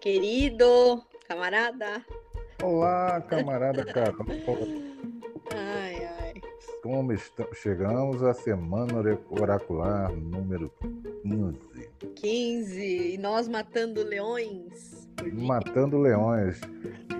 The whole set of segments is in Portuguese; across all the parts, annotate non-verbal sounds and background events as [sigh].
Querido, camarada. Olá, camarada [laughs] Carol. Ai, ai. Como estamos? Chegamos à semana oracular número 15. 15. E nós matando leões. Matando leões.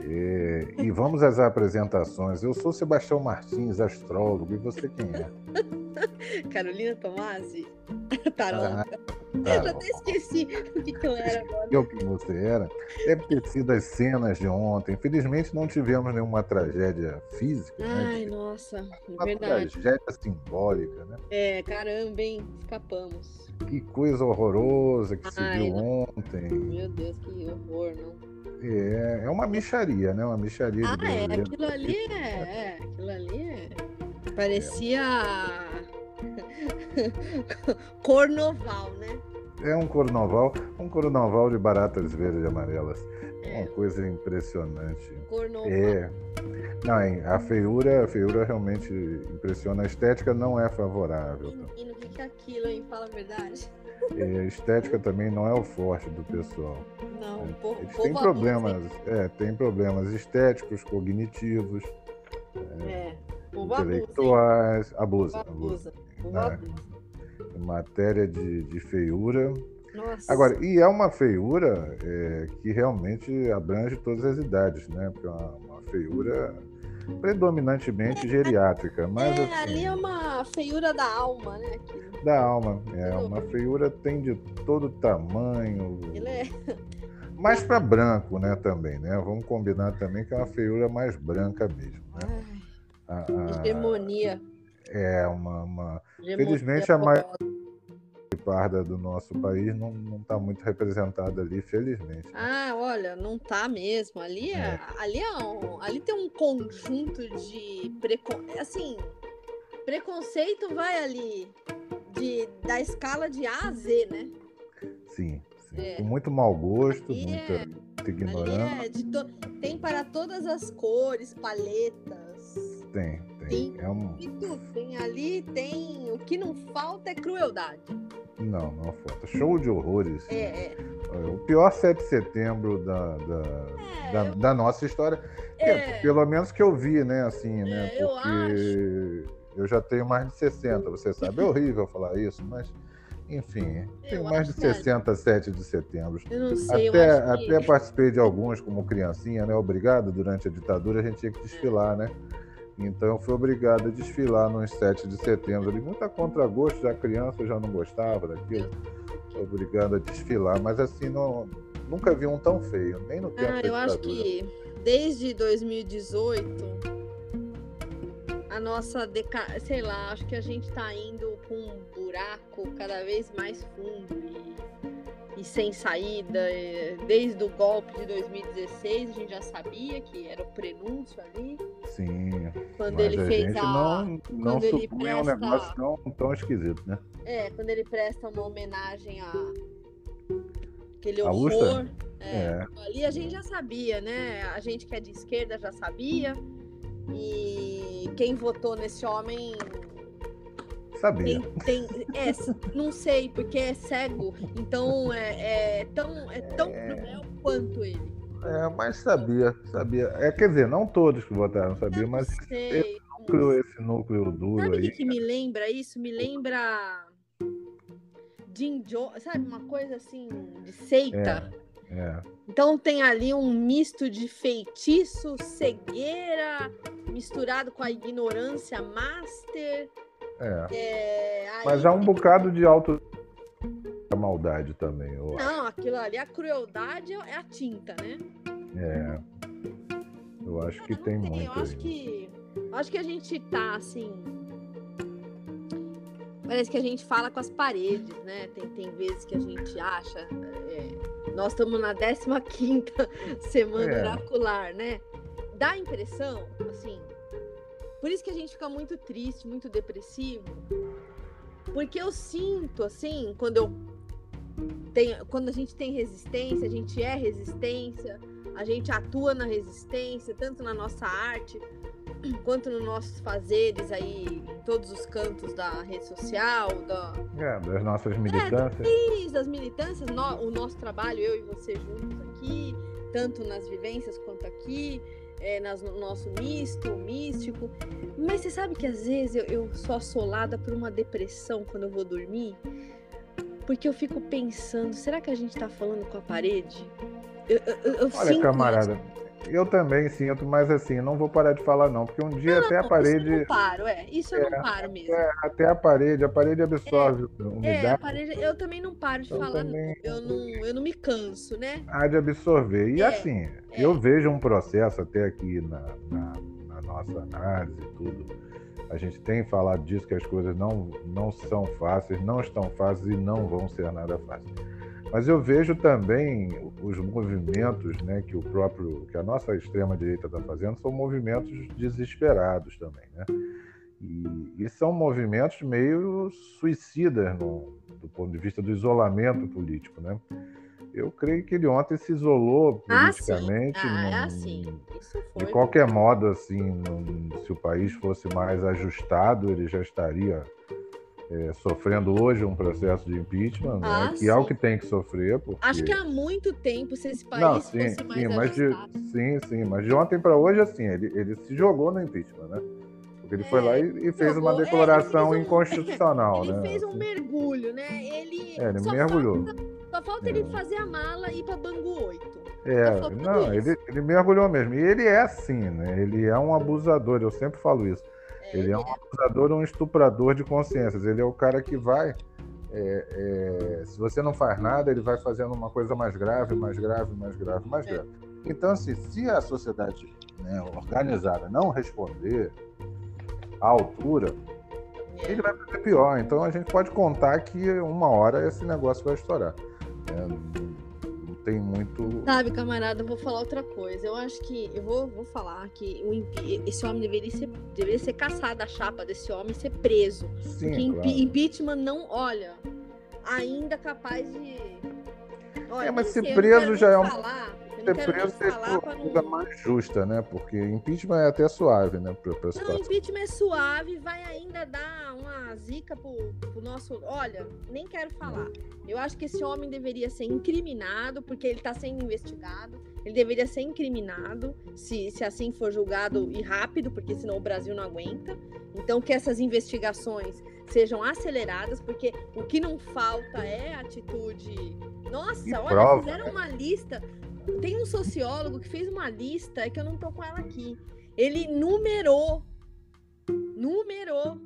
E, e vamos às apresentações. Eu sou Sebastião Martins, astrólogo. E você quem é? [laughs] Carolina Tomasi, [laughs] tarota. Ah, Eu já até esqueci [laughs] o que, que eu era agora. Eu que você era. Deve ter sido as cenas de ontem. Infelizmente não tivemos nenhuma tragédia física, né? Ai, nossa, Uma verdade. tragédia simbólica, né? É, caramba, hein? Escapamos. Que coisa horrorosa que se Ai, viu não. ontem. Meu Deus, que horror, não? É, é uma micharia, né? Uma micharia Ah, de é, aquilo ali é, é, aquilo ali é. Parecia. [laughs] Cornoval, né? É um carnaval, um carnaval de baratas verdes e amarelas. É, Uma coisa impressionante. cornoval. É. Não, a feiura, a feiura realmente impressiona. A estética não é favorável. tá? Menino, o que é aquilo, hein? Fala a verdade. E a estética também não é o forte do pessoal. Não, o povo, Eles têm problemas, é, tem problemas estéticos, cognitivos? É. Hein? intelectuais, abusa, abusa. abusa. É. abusa. Matéria de, de feiura. Nossa. Agora, e é uma feiura é, que realmente abrange todas as idades, né? Porque é uma, uma feiura predominantemente geriátrica, mas é, assim, ali é uma feiura da alma, né? aquilo. da alma. É uma feiura tem de todo tamanho, Ele é. mais para branco, né? Também, né? Vamos combinar também que é uma feiura mais branca mesmo. Né? Ai, A- a- hegemonia. é uma, uma Felizmente, a mai- poderosa. parda do nosso país não está muito representada ali, felizmente. né? Ah, olha, não tá mesmo. Ali é, ali é um, ali tem um conjunto de precon... assim, preconceito vai ali de da escala de A a Z, né? Sim, sim. É. Com muito mau gosto, Ali muita, é- muita ignorância. é de to... tem para todas as cores, paletas. Tem, tem. Tem. É um... Tudo, tem ali, tem. O que não falta é crueldade. Não, não falta. Show de horrores. É, é. O pior 7 de setembro da, da, É, da, eu- da nossa história. É, É. pelo menos que eu vi, né? Assim, né? É, eu Porque eu já tenho mais de 60, você sabe. É horrível falar isso, mas, enfim, tenho Eu mais de acho que é. 60 7 de setembro. Eu não sei, eu Até, acho que... até participei de alguns como criancinha, né? Obrigado, durante a ditadura a gente tinha que desfilar, né? Então eu fui obrigado a desfilar nos 7 de setembro. Ali, muito a contragosto, já criança eu já não gostava daquilo. Fui obrigado a desfilar, mas assim, não, nunca vi um tão feio, nem no tempo Ah, eu acho que desde 2018 a nossa deca... sei lá, acho que a gente tá indo com um buraco cada vez mais fundo e, e sem saída. Desde o golpe de 2016 a gente já sabia que era o prenúncio ali. Sim, Quando mas ele a fez gente a. não, não supunha um presta- negócio tão, tão esquisito, né? É, quando ele presta uma homenagem a aquele A horror. É, É. Ali a gente já sabia, né? A gente que é de esquerda já sabia. E quem votou nesse homem Sabia. tem, tem é, não sei, porque é cego, então é, é tão, é tão cruel quanto ele. É, mas sabia, sabia. É, quer dizer, não todos que votaram não mas sei. núcleo, esse núcleo duro Sabe aí. que me lembra isso? Me lembra Jim Jones, sabe? Uma coisa assim de seita. É, Então tem ali um misto de feitiço, cegueira, misturado com a ignorância master. é. É, Mas há um bocado de auto da maldade também. Eu acho. Não, aquilo ali, a crueldade é a tinta, né? É. Eu acho que tem eu muito acho aí. que acho que a gente tá assim. Parece que a gente fala com as paredes, né? Tem, tem vezes que a gente acha. é, nós estamos na 15 [laughs] semana É. oracular, né? Dá a impressão, assim. Por isso que a gente fica muito triste, muito depressivo. Porque eu sinto, assim, quando eu tenho, quando a gente tem resistência, a gente é resistência, a gente atua na resistência, tanto na nossa arte [clears throat] quanto nos nossos fazeres aí, em todos os cantos da rede social, da, é, das nossas militâncias. É, das militâncias, no, o nosso trabalho, eu e você juntos aqui, tanto nas vivências quanto aqui, é, nas, no nosso misto, místico. Mas você sabe que às vezes eu, eu sou assolada por uma depressão quando eu vou dormir? Porque eu fico pensando, será que a gente tá falando com a parede? Eu, eu, eu Olha, camarada, eu também sinto, mas assim, não vou parar de falar não, porque um dia não, até não, a parede... Isso eu não paro, é, isso eu é, não paro mesmo. É, até a parede, a parede absorve é, umidade. É, a parede, eu também não paro de falar, também... eu, não, eu não me canso, né? Há de absorver, e é, assim, é. eu vejo um processo até aqui na, na, na nossa análise e tudo, a gente tem falado disso, que as coisas não, não são fáceis, não estão fáceis e não vão ser nada fáceis. Mas eu vejo também os movimentos né, que o próprio, que a nossa extrema direita está fazendo, são movimentos desesperados também, né? E, e são movimentos meio suicidas no, do ponto de vista do isolamento político, né? Eu creio que ele ontem se isolou politicamente. Ah, sim. Ah, é assim. Isso foi. De qualquer modo, assim, se o país fosse mais ajustado, ele já estaria é, sofrendo hoje um processo de impeachment, né, ah, né, que é o que tem que sofrer. Porque... Acho que há muito tempo, se esse país Não, sim, fosse mais sim, mas de, sim, sim, mas de ontem para hoje, assim, ele, ele se jogou no impeachment, né? Porque ele é, foi lá e, e fez uma declaração é, fez um, [laughs] inconstitucional, ele né? Ele fez um mergulho, né? Ele, é, ele mergulhou. Falta, só falta ele é. fazer a mala e ir para Bangu 8. É, não, ele, ele mergulhou mesmo. E ele é assim, né? Ele é um abusador, eu sempre falo isso. Ele é um abusador, um estuprador de consciências. Ele é o cara que vai. É, é, se você não faz nada, ele vai fazendo uma coisa mais grave, mais grave, mais grave, mais é. grave. Então, assim, se a sociedade né, organizada não responder à altura, é. ele vai fazer pior. Então, a gente pode contar que uma hora esse negócio vai estourar. É, tem muito. Sabe, camarada, eu vou falar outra coisa. Eu acho que. Eu vou, vou falar que o, esse homem deveria ser, deveria ser caçado, a chapa desse homem ser preso. Sim, porque claro. impeachment não, olha, ainda capaz de. Olha, é, mas ser preso já é um. Falar, ser preso é a coisa não... mais justa, né? Porque impeachment é até suave, né? Pra, pra não, impeachment é suave, vai ainda dar uma zica pro, pro nosso. Olha, nem quero falar. Eu acho que esse homem deveria ser incriminado, porque ele está sendo investigado. Ele deveria ser incriminado, se, se assim for julgado e rápido, porque senão o Brasil não aguenta. Então, que essas investigações sejam aceleradas, porque o que não falta é atitude. Nossa, olha, prova, fizeram né? uma lista. Tem um sociólogo que fez uma lista, é que eu não tô com ela aqui. Ele numerou. Numerou.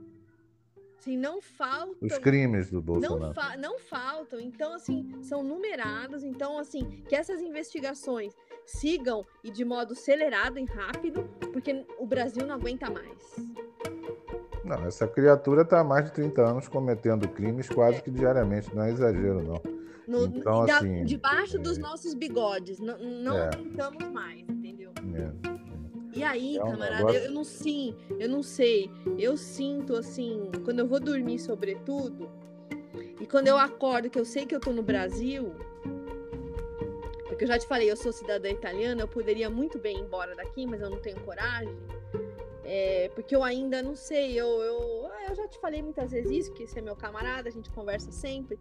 Assim, não faltam. Os crimes do Bolsonaro. Não, fa não faltam. Então, assim, são numerados. Então, assim, que essas investigações sigam e de modo acelerado e rápido, porque o Brasil não aguenta mais. Não, essa criatura está há mais de 30 anos cometendo crimes quase que diariamente, não é exagero, não. No, então, da, assim, debaixo é... dos nossos bigodes, não, não é. aguentamos mais, entendeu? É. E aí, é um camarada, negócio... eu, eu não sim, eu não sei. Eu sinto assim, quando eu vou dormir, sobretudo, e quando eu acordo, que eu sei que eu tô no Brasil, porque eu já te falei, eu sou cidadã italiana, eu poderia muito bem ir embora daqui, mas eu não tenho coragem. É, porque eu ainda não sei, eu, eu, ah, eu já te falei muitas vezes isso, que você é meu camarada, a gente conversa sempre.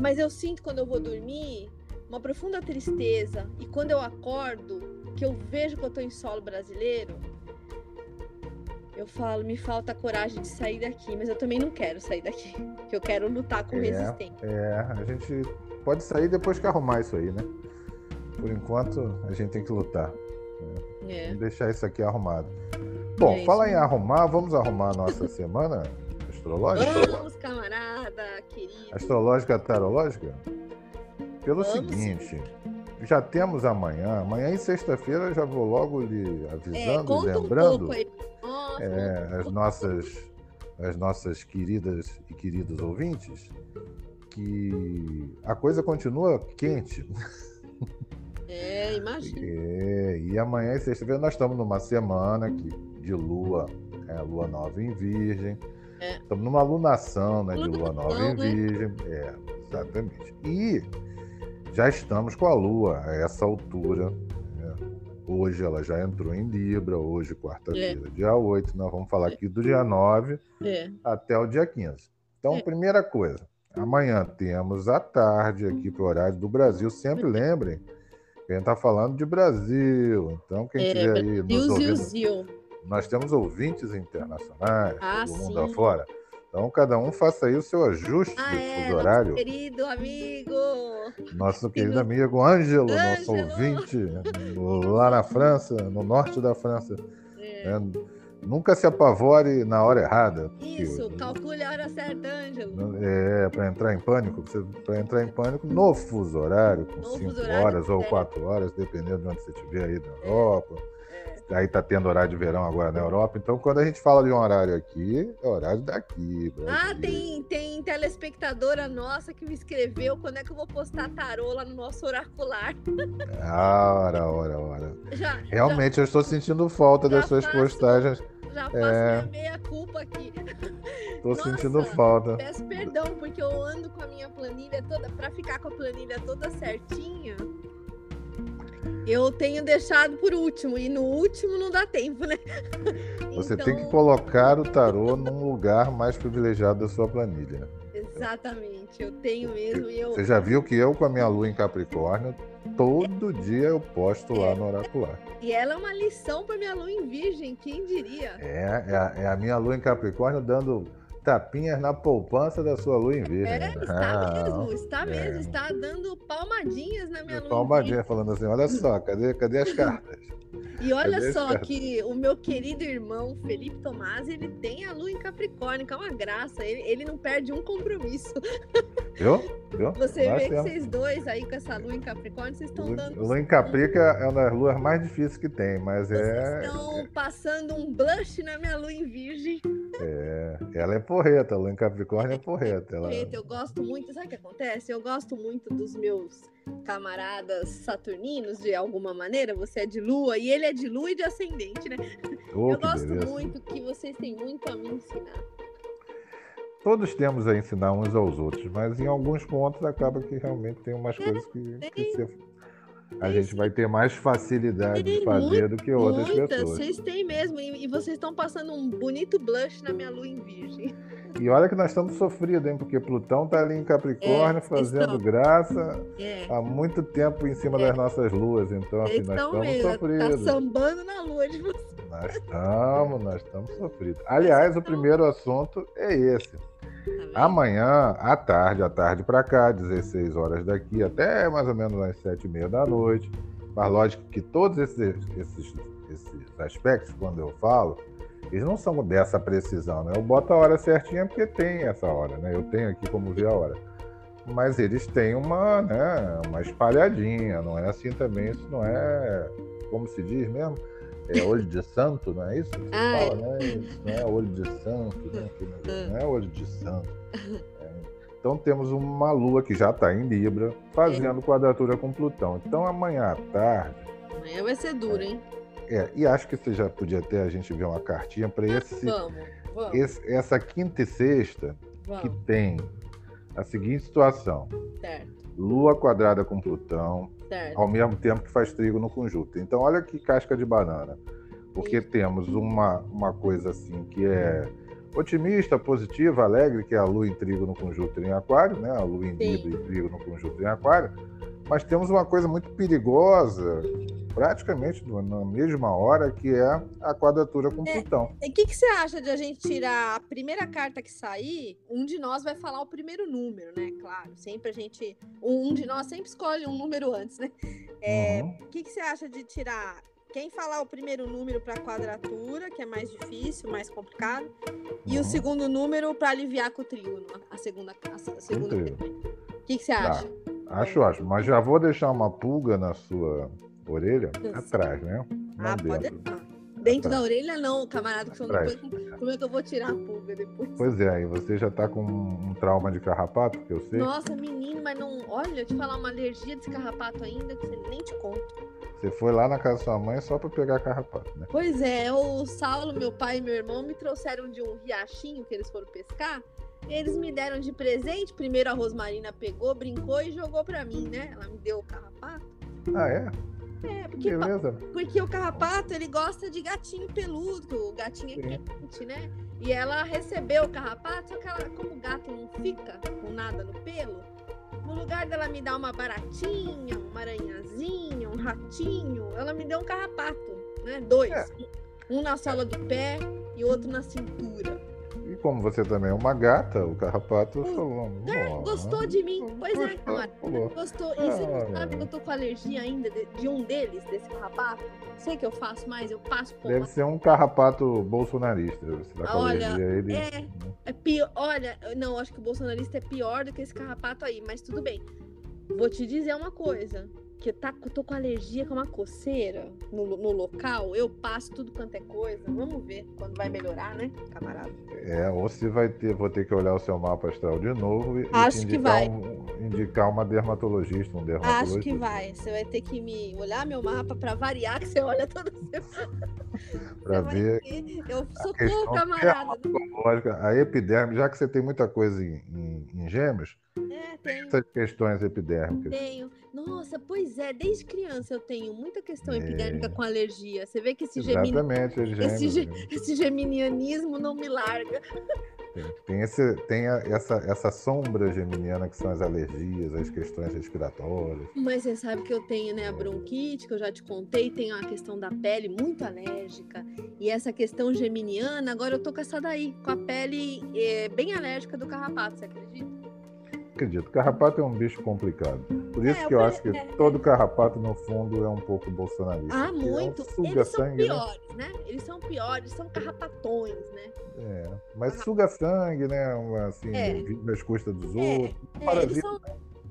Mas eu sinto quando eu vou dormir uma profunda tristeza. E quando eu acordo, que eu vejo que eu tô em solo brasileiro, eu falo, me falta coragem de sair daqui, mas eu também não quero sair daqui, que eu quero lutar com é, resistência. É, a gente pode sair depois que arrumar isso aí, né? Por enquanto, a gente tem que lutar. Né? É. Vamos deixar isso aqui arrumado. Bom, é fala em arrumar, vamos arrumar a nossa semana astrológica? Vamos, camarada. Astrológica, tarológica? Pelo vamos. seguinte, já temos amanhã. Amanhã e sexta-feira já vou logo lhe avisando, é, lembrando um Nossa, é, as nossas as nossas queridas e queridos ouvintes que a coisa continua quente. É, imagina. É, e amanhã e sexta-feira nós estamos numa semana que, de lua, é, lua nova em virgem. É. Estamos numa lunação né, de lua nova em né? virgem. É, exatamente. E já estamos com a Lua a essa altura. Né? Hoje ela já entrou em Libra, hoje, quarta-feira, é. dia 8. Nós vamos falar aqui do dia 9 é. até o dia 15. Então, é. primeira coisa, amanhã temos à tarde aqui para o horário do Brasil. Sempre lembrem que a gente está falando de Brasil. Então, quem estiver é, aí nos ouvindo, nós temos ouvintes internacionais, ah, do mundo sim. afora. Então, cada um faça aí o seu ajuste ah, do é, horário. Nosso querido amigo. Nosso querido amigo Ângelo, nosso ouvinte, lá na França, no norte da França. É. É, nunca se apavore na hora errada. Isso, calcule a hora certa, Ângelo. É, para entrar em pânico, para entrar em pânico no fuso horário, com 5 horas ou 4 horas, dependendo de onde você estiver aí na é. Europa aí tá tendo horário de verão agora na Europa. Então, quando a gente fala de um horário aqui, é horário daqui. Ah, tem, tem telespectadora nossa que me escreveu quando é que eu vou postar tarô lá no nosso oracular. Ah, [laughs] ora, ora, ora. Já, Realmente, já, eu estou sentindo falta das suas faço, postagens. Já faço é... minha meia culpa aqui. [laughs] Tô Nossa, sentindo falta. Peço perdão, porque eu ando com a minha planilha toda, para ficar com a planilha toda certinha. Eu tenho deixado por último, e no último não dá tempo, né? [laughs] Você então... tem que colocar o tarô num lugar mais privilegiado da sua planilha. Exatamente, eu tenho mesmo. Eu... Você já viu que eu, com a minha lua em Capricórnio, todo dia eu posto lá no Oracular. E ela é uma lição para minha lua em Virgem, quem diria? É, é a, é a minha lua em Capricórnio dando tapinhas na poupança da sua lua em virgem. É, está ah, mesmo, está é. mesmo, está dando palmadinhas na minha lua Palmadinha, falando assim, olha só, cadê, cadê as cartas? E olha só que o meu querido irmão Felipe Tomás, ele tem a lua em Capricórnio, que é uma graça. Ele, ele não perde um compromisso. Viu? Viu? Você Nós vê temos. que vocês dois aí com essa lua em Capricórnio, vocês estão dando. Lua em Capricórnio é uma das luas mais difíceis que tem, mas vocês é. estão é... passando um blush na minha lua em Virgem. É, ela é porreta, a lua em Capricórnio é porreta. Ela... Eu gosto muito, sabe o que acontece? Eu gosto muito dos meus camaradas saturninos, de alguma maneira. Você é de lua e ele é de lua e de ascendente, né? Oh, eu gosto beleza. muito que vocês têm muito a me ensinar. Todos temos a ensinar uns aos outros, mas em alguns pontos acaba que realmente tem umas coisas que, que você a gente vai ter mais facilidade de fazer do que outras muitas, pessoas. Vocês têm mesmo, e, vocês estão passando um bonito blush na minha lua em virgem. E olha que nós estamos sofridos, hein? Porque Plutão está ali em Capricórnio é, fazendo estão. graça é. há muito tempo em cima é. das nossas luas. Então, assim, nós estamos mesmo. Tá sofridos. Está sambando na lua de vocês. Nós estamos, nós estamos sofridos. Aliás, o primeiro assunto é esse. Tá Amanhã, à tarde, à tarde para cá, 16 horas daqui, até mais ou menos às 7 e meia da noite. Mas lógico que todos esses, esses, esses aspectos, quando eu falo, eles não são dessa precisão, né? Eu boto a hora certinha porque tem essa hora, né? Eu tenho aqui como ver a hora. Mas eles têm uma, né, uma espalhadinha, não é assim também, isso não é, como se diz mesmo, é olho de santo, não é isso que você ah, fala, né? Isso não é olho de santo, né? [laughs] não é olho de santo. É. Então temos uma lua que já está em Libra, fazendo quadratura com Plutão. Então amanhã à tarde. Amanhã vai ser duro, hein? É, e acho que você já podia até a gente ver uma cartinha para esse, vamos, vamos. Esse, essa quinta e sexta vamos. que tem a seguinte situação. Certo. Lua quadrada com Plutão, certo. ao mesmo tempo que faz trigo no conjunto. Então, olha que casca de banana. Porque Sim. temos uma, uma coisa assim que é otimista, positiva, alegre, que é a lua em trigo no conjunto em aquário, né? A lua em Libra e trigo no conjunto em aquário. Mas temos uma coisa muito perigosa, praticamente na mesma hora, que é a quadratura com é, Plutão. E o que, que, você acha de a gente tirar a primeira carta que sair? Um de nós vai falar o primeiro número, né? Claro, sempre a gente. Um de nós sempre escolhe um número antes, né? O é, uhum. que, que você acha de tirar quem falar o primeiro número para quadratura, que é mais difícil, mais complicado, e uhum. o segundo número para aliviar com o trígono, a segunda a segunda. O que, que você acha? Tá. Acho, acho. Mas já vou deixar uma pulga na sua orelha atrás, né? Não ah, dentro. Dentro atrás. da orelha não, camarada, que depois, como é que eu vou tirar a pulga depois? Pois é, e você já tá com um trauma de carrapato, que eu sei. Nossa, menino, mas não. Olha, eu te falar uma alergia desse carrapato ainda que você nem te conta. Você foi lá na casa da sua mãe só para pegar carrapato, né? Pois é, o Saulo, meu pai e meu irmão me trouxeram de um riachinho que eles foram pescar. Eles me deram de presente. Primeiro a Rosmarina pegou, brincou e jogou para mim, né? Ela me deu o carrapato. Ah, é? É, porque, Beleza? porque o carrapato, ele gosta de gatinho peludo, o gatinho é quente, né? E ela recebeu o carrapato, só que ela, como o gato não fica com nada no pelo, no lugar dela me dar uma baratinha, uma aranhazinha, um ratinho, ela me deu um carrapato, né? Dois. É. Um na sola do pé e outro na cintura. E como você também é uma gata, o carrapato falou. É, "Ó, gostou de mim? Pois é, camarada. falou. Gostou. E você Ah, não sabe que eu tô com alergia ainda de, de um deles, desse carrapato? Sei que eu faço mais, eu passo por Deve ser um carrapato bolsonarista. Você tá com Olha, alergia a ele. é. É pior. Olha, não, acho que o bolsonarista é pior do que esse carrapato aí, mas tudo bem. Vou te dizer uma coisa. Que tá, eu tô com alergia com uma coceira no, no local, eu passo tudo quanto é coisa. Vamos ver quando vai melhorar, né, camarada? É, ou se vai ter, vou ter que olhar o seu mapa astral de novo e, Acho te que indicar, vai. um- indicar uma dermatologista, um dermatologista. Acho que vai. Você vai ter que me olhar meu mapa pra variar, que você olha toda semana. Pra Você ver. Eu questão socorro, camarada. Lógica, a epiderme, já que você tem muita coisa em, em- em gêmeos, É, tenho. essas questões epidérmicas. Tenho. Nossa, pois é, desde criança eu tenho muita questão É. epidérmica com alergia. Você vê que esse, gêmeos. esse, ge- né? [laughs] esse geminianismo não me larga. Tem, tem esse, tem a- essa, essa sombra geminiana que são as alergias, as questões respiratórias. Mas você sabe que eu tenho, né, a bronquite, que eu já te contei, tenho a questão da pele muito alérgica. E essa questão geminiana, agora eu tô com essa daí, com a pele eh, bem alérgica do carrapato, você acredita? Acredito, carrapato é um bicho complicado. Por isso É, que eu eu acho que pre- é, todo carrapato, no fundo, é um pouco bolsonarista. Ah, porque é um muito. Eles são né? piores, né? Eles são piores, são carrapatões, né? É, mas suga sangue, né? Assim, É. vive às custas dos É, outros. É, eles, são,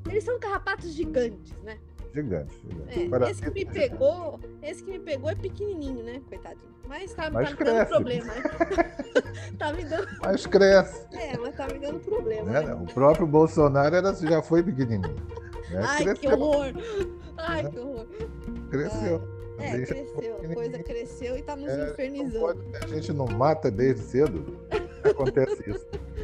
eles são carrapatos gigantes, né? Gigante. gigante. É, esse que me gigante. pegou, esse que me pegou é pequenininho, né, coitadinho. Mas tá, Mas tá me dando problema, né? [laughs] tá me dando, [laughs] Mas cresce. é, mas tá me dando problema. Né? né? O próprio Bolsonaro era, já foi pequenininho. Né? Ai, que cresceu, horror! Ai, que horror! cresceu. É, Deixa cresceu, a coisa cresceu e tá nos É, infernizando. pode- a gente não mata desde cedo. Acontece isso. [laughs]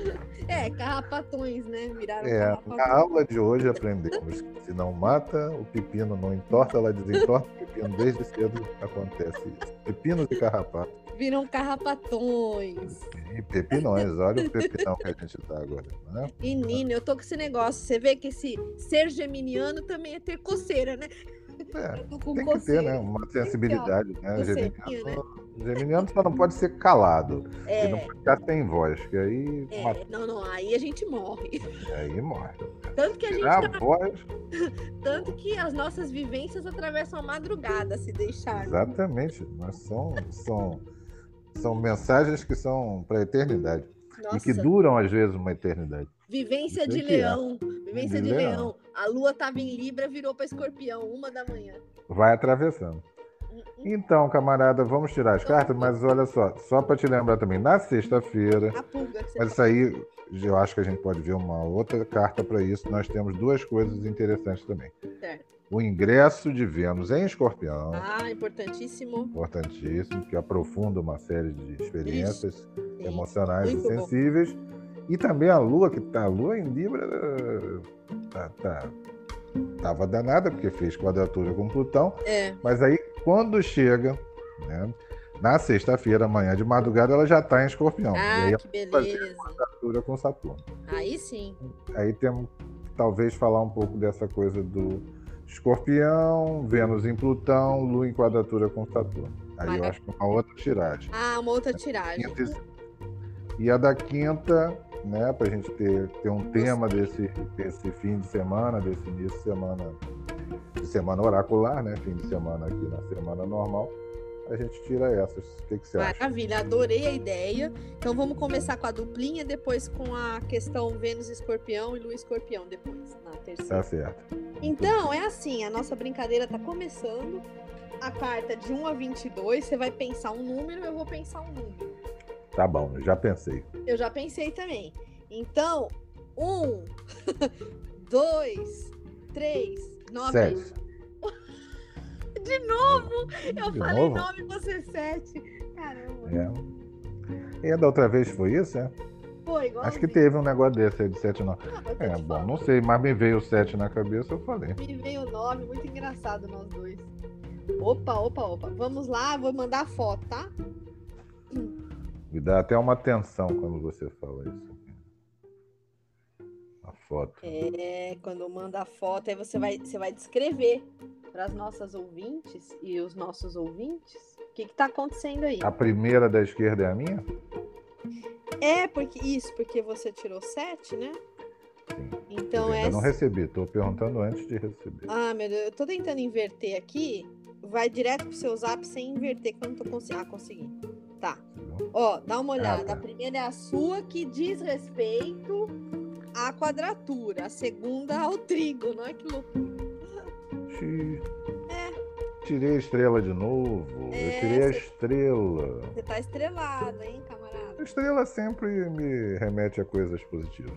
É, carrapatões, né? Viraram É, na carrapatões. aula de hoje aprendemos que se não mata, o pepino não entorta, ela desentorta o pepino. Desde cedo acontece isso. Pepinos e carrapatos. Viram carrapatões. E pepinões, olha o pepinão que a gente tá agora. Né? Menino, eu tô com esse negócio. Você vê que esse ser geminiano também é ter coceira, né? É, tem que ter, né? Uma sensibilidade, né? coceirinha, Geminiano, geminiano só não pode ser calado. É, Ele não pode ficar sem voz, que aí, é, mata- não, não, aí a gente morre. aí morre. Tanto que a gente Tirar tá a voz, [laughs] Tanto que as nossas vivências atravessam a madrugada, se deixar. exatamente. Mas são, são, são mensagens que são para a eternidade. Nossa, E que duram, às vezes, uma eternidade. vivência de aí que é. Vivência De de, leão. leão. A lua tava em Libra, virou para escorpião, uma da manhã. Vai atravessando. Então, camarada, vamos tirar as cartas, mas olha só, só para te lembrar também, na sexta-feira, mas isso aí eu acho que a gente pode ver uma outra carta para isso. Nós temos duas coisas interessantes também. Certo. O ingresso de Vênus em Escorpião, Ah, importantíssimo. importantíssimo, que aprofunda uma série de experiências Sim. emocionais muito e bom. E também a Lua, que tá, a Lua em Libra tá, tá, tava danada, porque fez quadratura com Plutão. É, Mas aí, quando chega, né, na sexta-feira, amanhã de madrugada, ela já está em escorpião. e ah, aí, que beleza. quadratura com Saturno. Aí sim. Aí temos que talvez falar um pouco dessa coisa do escorpião, Vênus em Plutão, Lua em quadratura com Saturno. Aí eu acho que é uma outra tiragem. Ah, uma outra tiragem. E- E a da quinta, né, para a gente ter, ter um tema desse, desse fim de semana, desse início de semana, de semana oracular, né, fim de semana aqui na semana normal, a gente tira essas. O que, que você acha? Maravilha, adorei a ideia. Então vamos começar com a duplinha, depois com a questão Vênus Escorpião e Lua Escorpião depois, na terceira. Tá certo. Então, é assim, a nossa brincadeira tá começando. A carta de 1 a 22, você vai pensar um número, eu vou pensar um número. Tá bom, eu já pensei. Eu já pensei também. Então, um, [laughs] dois, três, nove. Sete. [laughs] De novo! Eu De falei novo? nove e você sete. Caramba. É. E da outra vez foi isso, é? Foi igual. Acho que teve um negócio desse aí de 7 não. Ah, É, bom, não sei, mas me veio o 7 na cabeça, eu falei. Me veio nove, muito engraçado nós dois. Opa, opa, opa. Vamos lá, vou mandar a foto, tá? Me dá até uma tensão quando você fala isso. A foto. É, quando manda a foto, aí você vai, você vai descrever para as nossas ouvintes e os nossos ouvintes o que está acontecendo aí. A primeira da esquerda é a minha? É, porque isso, porque você tirou sete, né? Sim. Então eu é. não recebi, estou perguntando antes de receber. Ah, meu Deus, eu tô tentando inverter aqui. Vai direto pro seu zap sem inverter, que eu não tô conseguindo. Ah, consegui. Tá. Ó, dá uma olhada. tá. A primeira é a sua, que diz respeito à quadratura. A segunda ao trigo, não é que loucura. Xi. É. Tirei a estrela de novo. É, eu tirei a cê- estrela. Você tá estrelado, hein, camarada? A estrela sempre me remete a coisas positivas.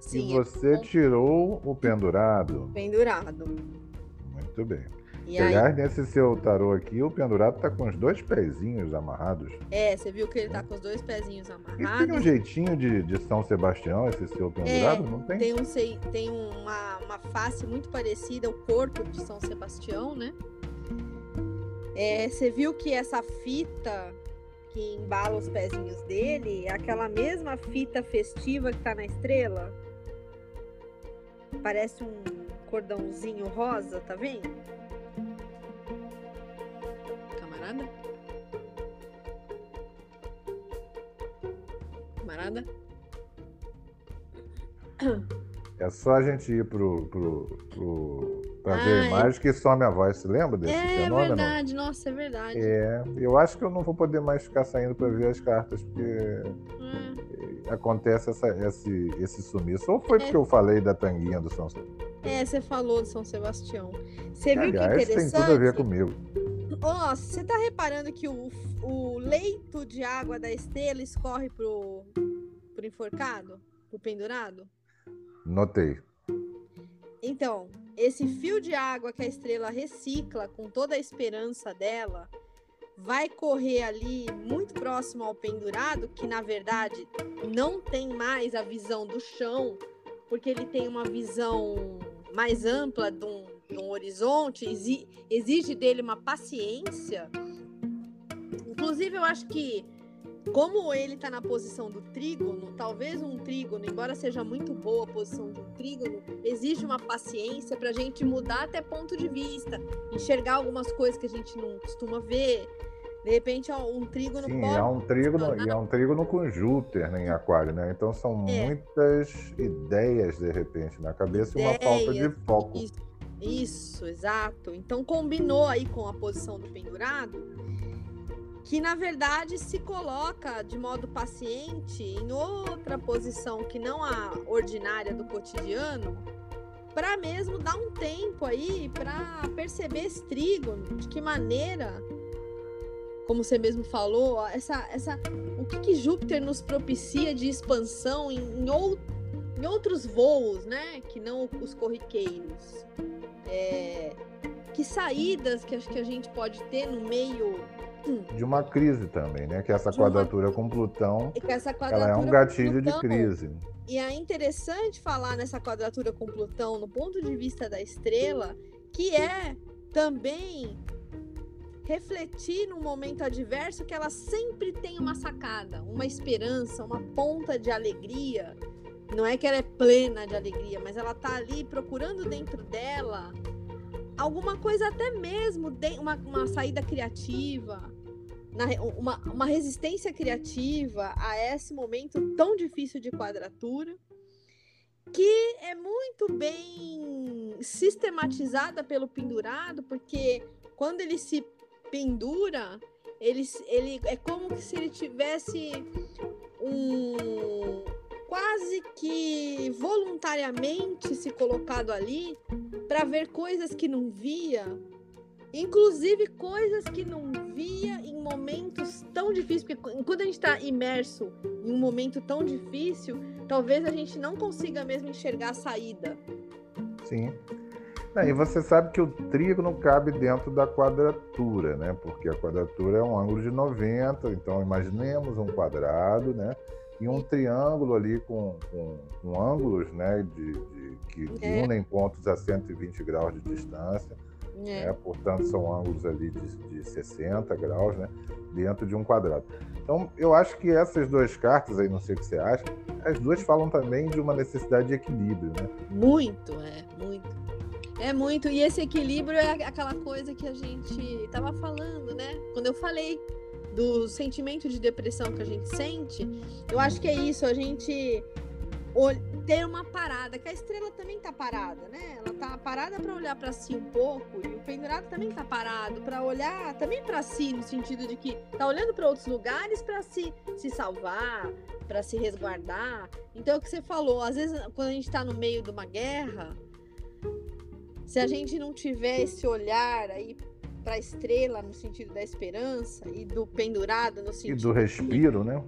Sim, e você é tirou o pendurado. pendurado. Muito bem. E aí, Aliás, nesse seu tarô aqui, o pendurado tá com os dois pezinhos amarrados. é, você viu que ele tá com os dois pezinhos E tem um amarrados. jeitinho de, de São Sebastião, esse seu pendurado, não tem? É, Tem, um, tem uma, uma face muito parecida, o corpo de São Sebastião, né? É, você viu que essa fita que embala os pezinhos dele é aquela mesma fita festiva que tá na estrela? Parece um cordãozinho rosa, tá vendo? Camarada? Camarada? É só a gente ir pro, pro, pro, pra ver a é. imagem que some a voz. Você lembra desse É fenômeno? verdade, nossa, é verdade. É, eu acho que eu não vou poder mais ficar saindo para ver as cartas, porque Hum, acontece essa, esse, esse sumiço. Ou foi É. porque eu falei da tanguinha do São Sebastião? É, você falou de São Sebastião. Você viu que Aliás, tem interessante? tudo a ver comigo. Ó, você tá reparando que o, o leito de água da estrela escorre pro, pro enforcado? Pro pendurado? Notei. Então, esse fio de água que a estrela recicla com toda a esperança dela vai correr ali muito próximo ao pendurado, que na verdade não tem mais a visão do chão, porque ele tem uma visão mais ampla de um, um horizonte, exi- exige dele uma paciência. Inclusive, eu acho que como ele está na posição do trígono, talvez um trígono, embora seja muito boa a posição de um trígono, exige uma paciência para a gente mudar até ponto de vista, enxergar algumas coisas que a gente não costuma ver. De repente, um trígono Sim, pode. é um trígono, e é um trígono com Júpiter né, em aquário, né? Então são É. muitas ideias, de repente, na cabeça e uma falta de Ideias, foco. Isso, isso, exato. Então combinou aí com a posição do pendurado, que na verdade se coloca de modo paciente em outra posição que não a ordinária do cotidiano, para mesmo dar um tempo aí para perceber esse trígono, de que maneira, como você mesmo falou, essa, essa, o que, que Júpiter nos propicia de expansão em, em ou- em outros voos, né? Que não os corriqueiros. É, que saídas que acho que a gente pode ter no meio De uma crise também, né? Que essa De uma- quadratura com Plutão, com essa ela quadratura é um gatilho de Plutão. crise. E é interessante falar nessa quadratura com Plutão no ponto de vista da estrela, que é também refletir num momento adverso que ela sempre tem uma sacada, uma esperança, uma ponta de alegria. Não é que ela é plena de alegria, mas ela tá ali procurando dentro dela alguma coisa até mesmo, uma, uma saída criativa, uma, uma resistência criativa a esse momento tão difícil de quadratura, que é muito bem sistematizada pelo pendurado, porque quando ele se pendura, ele, ele é como se ele tivesse um quase que voluntariamente se colocado ali para ver coisas que não via, inclusive coisas que não via em momentos tão difíceis, porque qu- quando a gente está imerso em um momento tão difícil, talvez a gente não consiga mesmo enxergar a saída. Sim. Não, E você sabe que o trígono cabe dentro da quadratura, né? Porque a quadratura é um ângulo de 90, então imaginemos um quadrado, né? E um triângulo ali com, com, com ângulos, né? De, de- que, É. unem pontos a 120 graus de distância. É. Né? Portanto, são ângulos ali de, de 60 graus, né? Dentro de um quadrado. Então, eu acho que essas duas cartas aí, não sei o que você acha, as duas falam também de uma necessidade de equilíbrio, né? Muito, é, muito. É muito. E esse equilíbrio é aquela coisa que a gente estava falando, né? Quando eu falei do sentimento de depressão que a gente sente, eu acho que é isso, a gente ter uma parada, que a estrela também tá parada, né? Ela tá parada para olhar para si um pouco e o pendurado também tá parado para olhar também para si no sentido de que tá olhando para outros lugares para se se salvar, para se resguardar. Então é o que você falou, às vezes quando a gente tá no meio de uma guerra, se a gente não tiver esse olhar aí para a estrela no sentido da esperança e do pendurado no sentido e do respiro, né?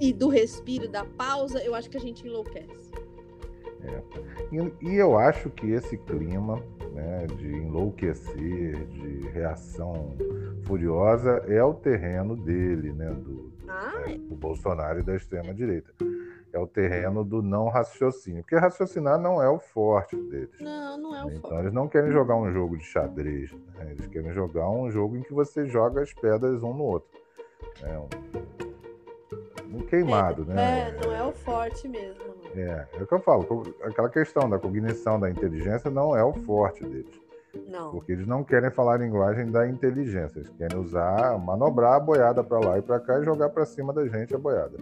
E do respiro, da pausa, eu acho que a gente enlouquece. É. E, e, eu acho que esse clima né, de enlouquecer, de reação furiosa, é o terreno dele, né, do, ah, né, do Bolsonaro e da extrema-direita é o terreno do não raciocínio. Porque raciocinar não é o forte deles. Não, não é o então, forte. Então eles não querem jogar um jogo de xadrez. Né? Eles querem jogar um jogo em que você joga as pedras um no outro. É um, um queimado, é, né? É, não é o forte mesmo. É, é o que eu falo. Aquela questão da cognição, da inteligência, não é o forte deles. Não. Porque eles não querem falar a linguagem da inteligência. Eles querem usar, manobrar a boiada para lá e para cá e jogar para cima da gente a boiada.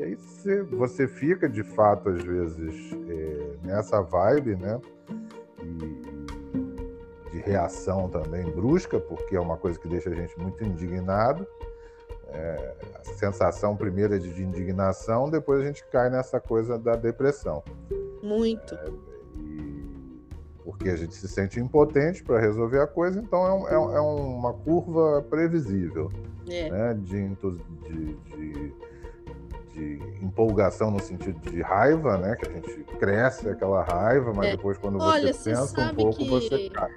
E aí você, você fica, de fato, às vezes, é, nessa vibe, né? E, de reação também brusca, porque é uma coisa que deixa a gente muito indignado. É, a sensação primeiro é de indignação, depois a gente cai nessa coisa da depressão. Muito. É, e, porque a gente se sente impotente para resolver a coisa, então é, um, é, é uma curva previsível é. né, de, de, de de empolgação no sentido de raiva, né? Que a gente cresce aquela raiva, mas é. depois quando Olha, você pensa um pouco, que... você cai.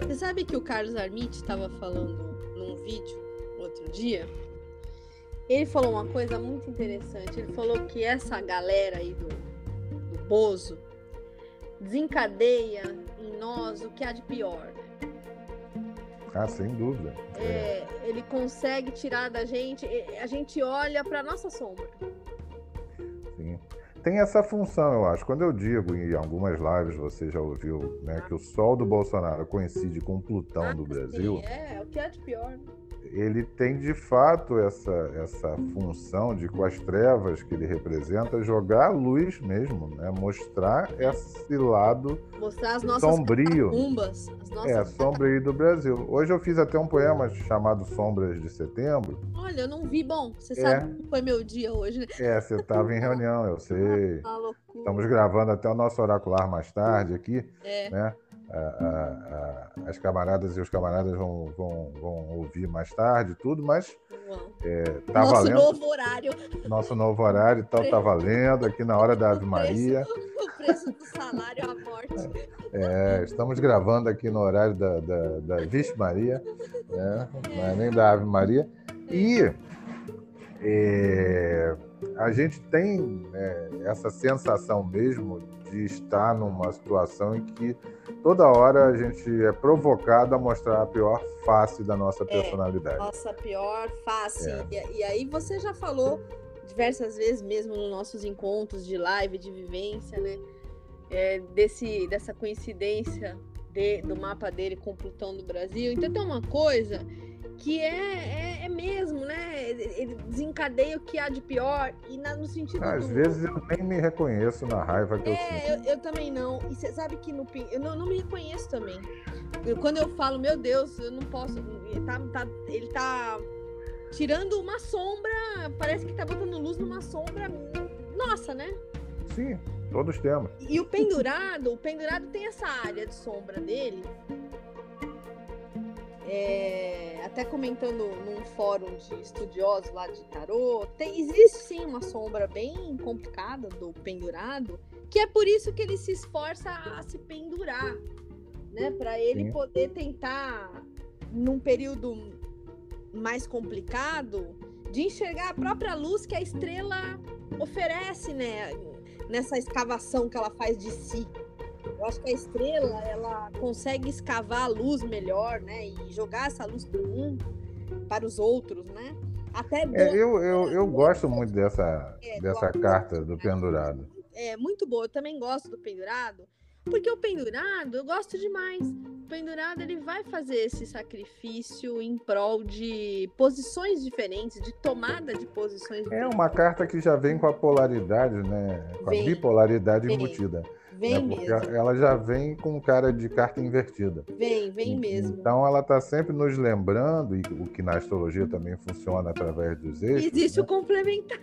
Você sabe que o Carlos Armit estava falando num vídeo outro dia? Ele falou uma coisa muito interessante. Ele falou que essa galera aí do, do Bozo desencadeia em nós o que há de pior. Ah, sem dúvida. É, é. Ele consegue tirar da gente, a gente olha para nossa sombra. Sim. Tem essa função, eu acho. Quando eu digo em algumas lives, você já ouviu, né, que o Sol do Bolsonaro coincide com o Plutão ah, do Brasil. Sim, é, é o que é de pior. Né? Ele tem de fato essa, essa função de, com as trevas que ele representa, jogar a luz mesmo, né? mostrar esse lado mostrar as nossas sombrio. Catacumbas, as nossas é, sombrio do Brasil. Hoje eu fiz até um poema chamado Sombras de Setembro. Olha, eu não vi. Bom, você é. sabe que foi meu dia hoje, né? É, você estava em reunião, eu [laughs] sei. Ah, Estamos gravando até o nosso oracular mais tarde aqui, é. né? A, a, as camaradas e os camaradas vão, vão, vão ouvir mais tarde tudo, mas é, tá Nosso valendo. novo horário. Nosso novo horário, então tá valendo aqui na hora da Ave Maria. O preço do salário à morte. É, estamos gravando aqui no horário da, da, da Vixe Maria, né? não é nem da Ave Maria. E é, a gente tem é, essa sensação mesmo de estar numa situação em que toda hora a gente é provocado a mostrar a pior face da nossa é, personalidade. Nossa pior face. É. E, e, aí você já falou diversas vezes mesmo nos nossos encontros de live, de vivência, né? É, desse, dessa coincidência de, do mapa dele com o Plutão do Brasil. Então tem uma coisa que é, é, é, mesmo, né? Ele desencadeia o que há de pior e na, no sentido. Às do... vezes eu nem me reconheço na raiva que é, eu sinto. Eu, eu também não. E você sabe que no eu não, não me reconheço também. Eu, quando eu falo, meu Deus, eu não posso. Ele tá, tá, ele tá tirando uma sombra, parece que tá botando luz numa sombra. Nossa, né? Sim, todos temos. E o pendurado, o pendurado tem essa área de sombra dele é, até comentando num fórum de estudiosos lá de tarô, tem, existe sim uma sombra bem complicada do pendurado, que é por isso que ele se esforça a se pendurar, né? Para ele sim. poder tentar, num período mais complicado, de enxergar a própria luz que a estrela oferece, né? Nessa escavação que ela faz de si. Eu acho que a estrela, ela consegue escavar a luz melhor, né? E jogar essa luz para o mundo, para os outros, né? Até é, eu, eu, eu gosto muito dessa, é, dessa do carta do pendurado. É muito boa. Eu também gosto do pendurado, porque o pendurado eu gosto demais. O pendurado ele vai fazer esse sacrifício em prol de posições diferentes, de tomada de posições diferentes. É uma carta que já vem com a polaridade, né? Com vem, a bipolaridade vem. embutida. Vem né? mesmo. Ela já vem com cara de carta invertida. Vem, vem mesmo. Então ela está sempre nos lembrando, e o que na astrologia também funciona através dos eixos. Existe né? o complementar.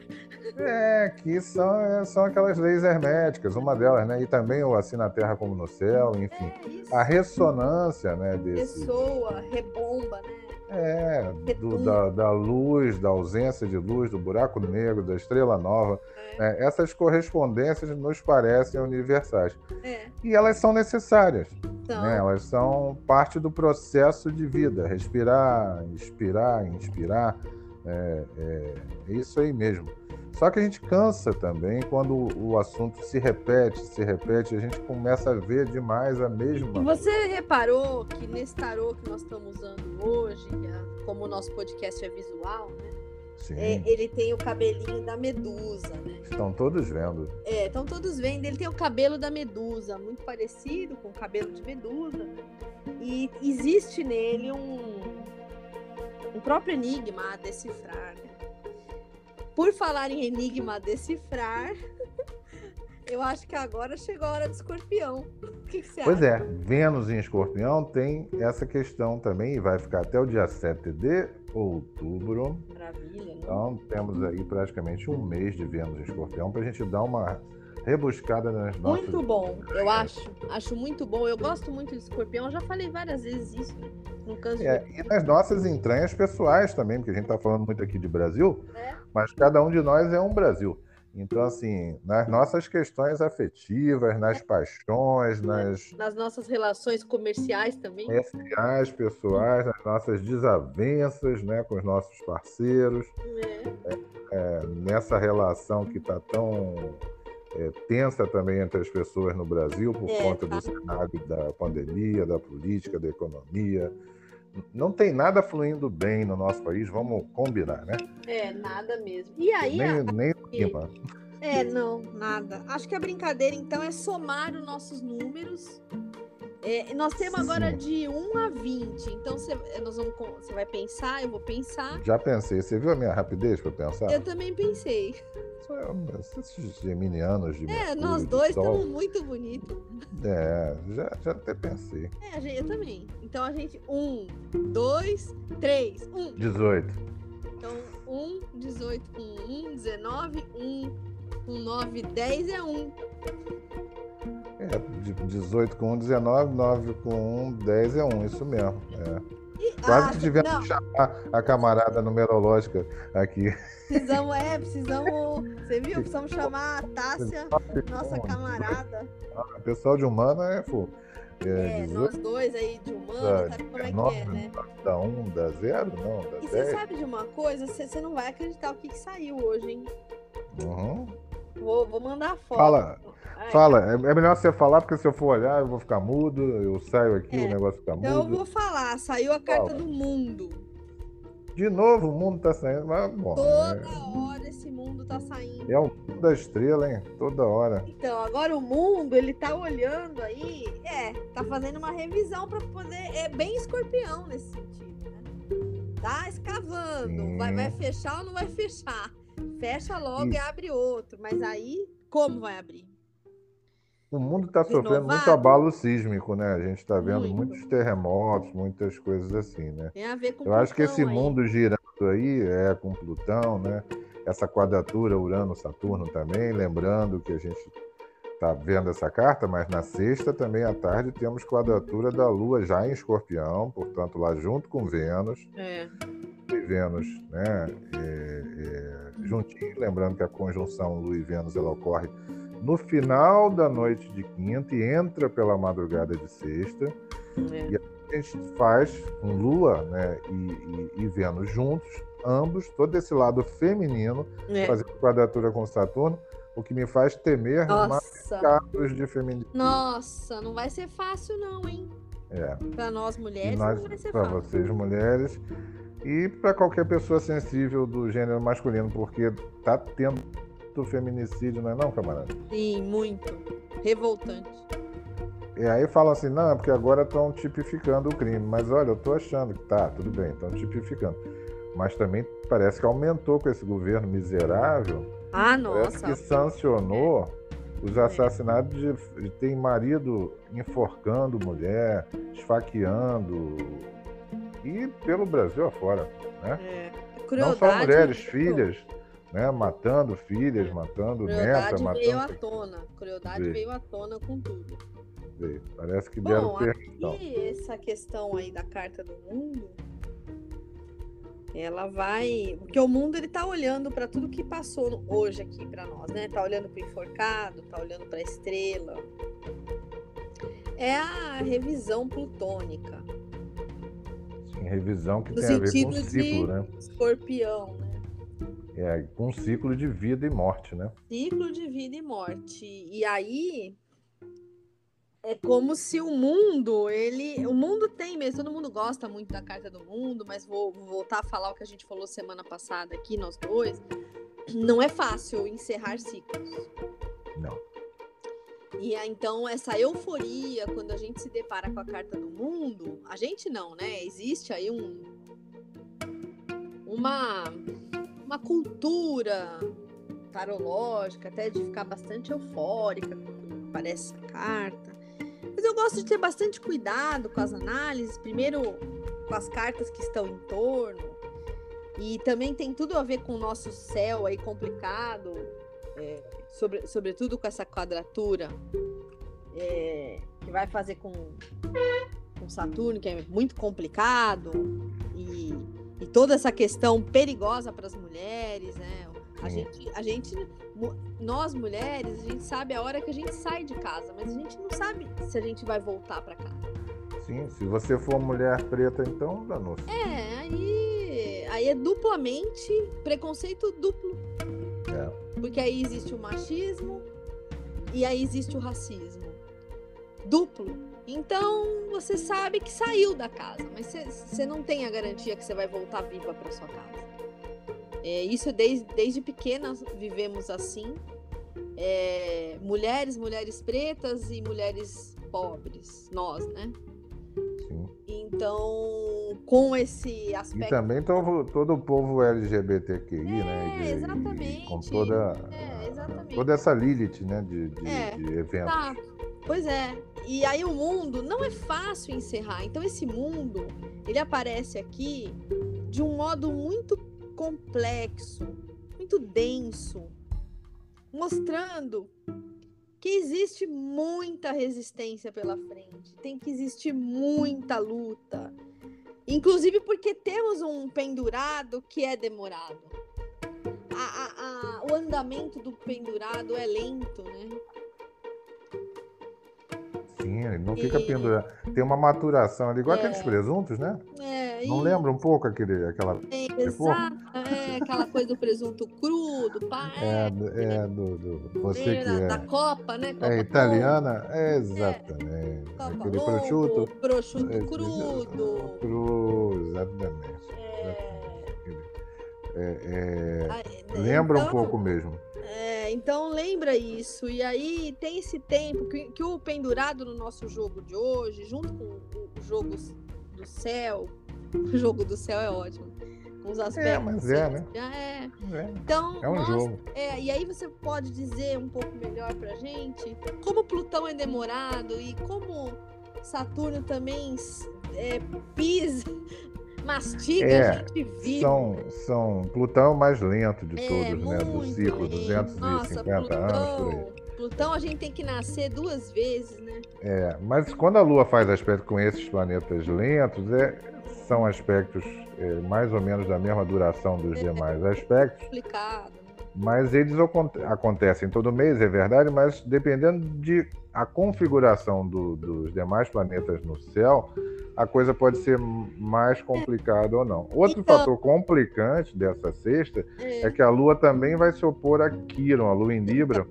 É, que são, é, são aquelas leis herméticas, uma delas, né? E também o assim na Terra como no céu, enfim. É, a ressonância, né? Desse... Pessoa, rebomba, né? É, do, da, da, luz, da ausência de luz, do buraco negro, da estrela nova. É. Né? Essas correspondências nos parecem universais. É. E elas são necessárias. Então... Né? Elas são parte do processo de vida. Respirar, inspirar, inspirar. É, é, é isso aí mesmo. Só que a gente cansa também quando o assunto se repete, se repete, a gente começa a ver demais a mesma. Você reparou que nesse tarô que nós estamos usando hoje, é, como o nosso podcast é visual, né? É, ele tem o cabelinho da medusa, né? Estão todos vendo. É, estão todos vendo. Ele tem o cabelo da medusa, muito parecido com o cabelo de medusa. E existe nele um, um próprio enigma a decifrar. Né? Por falar em enigma decifrar, [laughs] eu acho que agora chegou a hora do escorpião. O que, que você pois acha? é, Vênus em escorpião tem essa questão também e vai ficar até o dia 7 de outubro. Maravilha, né? Então temos aí praticamente um mês de Vênus em escorpião para a gente dar uma rebuscada nas nossas. Muito bom, eu acho. Acho muito bom. Eu gosto muito de escorpião. Eu já falei várias vezes isso, né? No canso é, de... E nas nossas entranhas pessoais também, porque a gente está falando muito aqui de Brasil, é. mas cada um de nós é um Brasil. Então, assim, nas nossas questões afetivas, nas é. paixões, nas. Nas nossas relações comerciais também. Comerciais, pessoais, nas nossas desavenças né, com os nossos parceiros. É. É, nessa relação que está tão é, tensa também entre as pessoas no Brasil por é, conta tá. do cenário da pandemia, da política, da economia. Não tem nada fluindo bem no nosso país, vamos combinar, né? É, nada mesmo. E aí. Nem, a... nem [laughs] clima. É, não, nada. Acho que a brincadeira, então, é somar os nossos números é, nós temos agora Sim. de 1 a 20. Então você, nós vamos, você vai pensar, eu vou pensar. Já pensei. Você viu a minha rapidez para pensar? Eu também pensei. Esses geminianos de É, nós dois estamos muito bonitos. É, já, já até pensei. É, gente, eu também. Então a gente. 1, 2, 3, 1. 18. Então 1, 18 com 1, 19, 1 com 9, 10 é 1. É, 18 com 1, 19, 9 com 1, 10 é 1, isso mesmo. É. Quase que tivemos que chamar a camarada numerológica aqui. Precisamos, é, precisamos. Você viu? Precisamos chamar a Tássia, nossa camarada. Ah, pessoal de humana é, pô. É, é nós dois aí de humana, sabe como é que é, né? Dá 1, um, dá 0? Não, dá E você sabe de uma coisa? Você, você não vai acreditar o que, que saiu hoje, hein? Uhum. Vou, vou mandar foto. Fala. Fala, é, é melhor você falar, porque se eu for olhar, eu vou ficar mudo, eu saio aqui, é. o negócio fica mudo. Então eu vou falar, saiu a carta Fala. do mundo. De novo, o mundo tá saindo, mas bom. Toda é... hora esse mundo tá saindo. É o mundo da estrela, hein? Toda hora. Então, agora o mundo, ele tá olhando aí, é, tá fazendo uma revisão para poder. É bem escorpião nesse sentido, né? Tá escavando. Vai, vai fechar ou não vai fechar? Fecha logo e... e abre outro. Mas aí, como vai abrir? O mundo está sofrendo muito abalo sísmico, né? A gente está vendo muito. muitos terremotos, muitas coisas assim, né? Tem a ver com Eu acho que esse aí. mundo girando aí é com Plutão, né? Essa quadratura Urano-Saturno também, lembrando que a gente está vendo essa carta, mas na sexta também à tarde temos quadratura da Lua já em Escorpião, portanto lá junto com Vênus. É. E Vênus, né? É, é, juntinho, lembrando que a conjunção Lua e Vênus ela ocorre no final da noite de quinta e entra pela madrugada de sexta. É. E a gente faz com Lua né, e, e, e, Vênus juntos, ambos, todo esse lado feminino, é. fazendo quadratura com Saturno, o que me faz temer Nossa, casos de feminicídio. nossa, não vai ser fácil não, hein? É. Pra nós mulheres nós, não vai ser para fácil. vocês mulheres e para qualquer pessoa sensível do gênero masculino, porque tá tendo feminicídio, não é não, camarada? Sim, muito. Revoltante. E aí falam assim, não, é porque agora estão tipificando o crime. Mas olha, eu tô achando que tá, tudo bem, estão tipificando. Mas também parece que aumentou com esse governo miserável. Ah, Parece nossa. que sancionou os assassinatos de, de tem marido enforcando mulher, esfaqueando. E pelo Brasil afora, né? É. Não Crueldade, só mulheres, filhas, né? Matando filhas, matando neta, Crueldade veio à matando. tona. Crueldade Veio. veio à tona com tudo. Parece que deram Bom, permissão. aqui essa questão aí da carta do mundo, ela vai, porque o mundo ele tá olhando para tudo que passou hoje aqui para nós, né? Tá olhando para enforcado, tá olhando para estrela. É a revisão plutônica, Sim, revisão que No tem a ver com o ciclo, né? escorpião, né? É, com um ciclo de vida e morte, né? Ciclo de vida e morte. E aí é como se o mundo, ele, o mundo tem mesmo, todo mundo gosta muito da carta do mundo, mas vou, vou voltar a falar o que a gente falou semana passada aqui nós dois. Não é fácil encerrar ciclos. Não. E então essa euforia quando a gente se depara com a carta do mundo, a gente não, né? Existe aí um uma uma cultura tarológica, até de ficar bastante eufórica quando aparece essa carta. Mas eu gosto de ter bastante cuidado com as análises, primeiro com as cartas que estão em torno, e também tem tudo a ver com o nosso céu aí complicado, é, sobre, sobretudo com essa quadratura é, que vai fazer com, com Saturno, que é muito complicado, e, e toda essa questão perigosa para as mulheres, né? A gente, a gente, nós mulheres, a gente sabe a hora que a gente sai de casa, mas a gente não sabe se a gente vai voltar para casa. Sim, se você for mulher preta, então danou-se. É, aí, aí é duplamente preconceito duplo. É. Porque aí existe o machismo e aí existe o racismo. Duplo. Então você sabe que saiu da casa, mas você- não tem a garantia que você vai voltar viva para sua casa. É, isso desde, desde pequenas vivemos assim. É, mulheres, mulheres pretas e mulheres pobres, nós, né? Então, com esse E aspecto. também todo, todo o povo LGBTQI, né? É, E- e- exatamente. com toda, É, exatamente. toda essa Lilith, né? De, de, É, de eventos. Tá. Pois é. E aí o mundo não é fácil encerrar. Então esse mundo, ele aparece aqui de um modo muito complexo, muito denso, mostrando que existe muita resistência pela frente, tem que existir muita luta. Inclusive porque temos um pendurado que é demorado. A- a- a- o andamento do pendurado é lento, né? Sim, ele não fica E- pendurado. Tem uma maturação ali, igual É. aqueles presuntos, né? É, Não e- lembra um pouco aquele, aquela. É, exato, é aquela coisa do presunto cru, do pá, É, é, do- é do, do- você é, que da, da é, Copa, né? Copa é italiana, é exatamente. Copa Aquele longo, prosciutto. prosciutto é, crudo. Cru, exatamente. É, é, é, ah, é, lembra um então, pouco mesmo. É, então lembra isso. E aí tem esse tempo que, que o pendurado no nosso jogo de hoje, junto com o jogo do céu, [laughs] o jogo do céu é ótimo. Com os aspectos. mas é, né? é. É, Então, é um mostra- jogo. É, e aí você pode dizer um pouco melhor pra gente como Plutão é demorado e como Saturno também é, pisa, [laughs] mastiga É, a gente vivo. São, são Plutão é o mais lento de É, todos, né? Do ciclo, lento. 250 Nossa, anos por aí. Plutão, Plutão a gente tem que nascer duas vezes, né? É, mas quando a Lua faz aspecto com esses planetas lentos, é, são aspectos é, mais ou menos da mesma duração dos demais [laughs] aspectos, Complicado. né? mas eles acon- acontecem todo mês, é verdade, mas dependendo de a configuração do, dos demais planetas no céu, a coisa pode ser mais complicada ou não. Outro então, fator complicante dessa sexta é. é. que a Lua também vai se opor a Quiron, a Lua em Libra.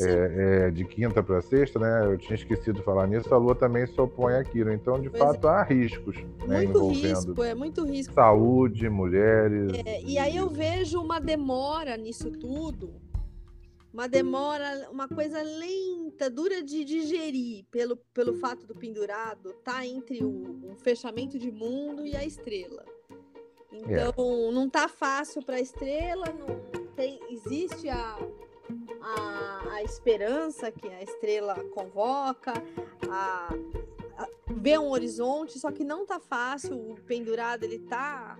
É, é, de quinta para sexta, né? Eu tinha esquecido de falar nisso. A Lua também se opõe a Quiron. Então, de pois fato, é. há riscos né, envolvendo risco, é muito risco. saúde, mulheres. É, e aí eu vejo uma demora nisso tudo uma demora, uma coisa lenta, dura de digerir, pelo, pelo fato do pendurado tá entre o, o fechamento de mundo e a estrela. Então, é. não tá fácil para a estrela, não tem, existe a, a, a, esperança que a estrela convoca, a, a, ver um horizonte, só que não tá fácil, o pendurado ele tá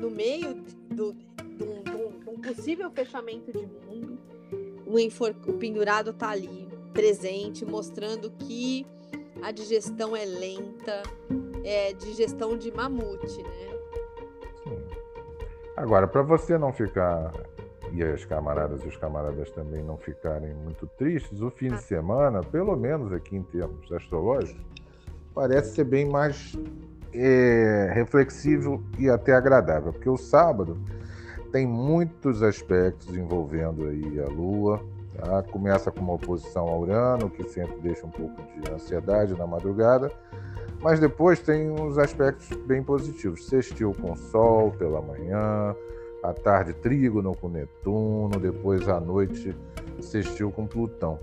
no meio do, do, do, do um possível fechamento de mundo o, enfor... o pendurado está ali, presente, mostrando que a digestão é lenta, é digestão de mamute, né? Agora, para você não ficar, e as camaradas e os camaradas também não ficarem muito tristes, o fim ah. de semana, pelo menos aqui em termos astrológicos, parece ser bem mais é, reflexivo e até agradável, porque o sábado tem muitos aspectos envolvendo aí a Lua. Tá? Começa com uma oposição ao Urano, que sempre deixa um pouco de ansiedade na madrugada, mas depois tem uns aspectos bem positivos. Sextil com Sol pela manhã, à tarde trígono com Netuno, depois à noite sextil com Plutão.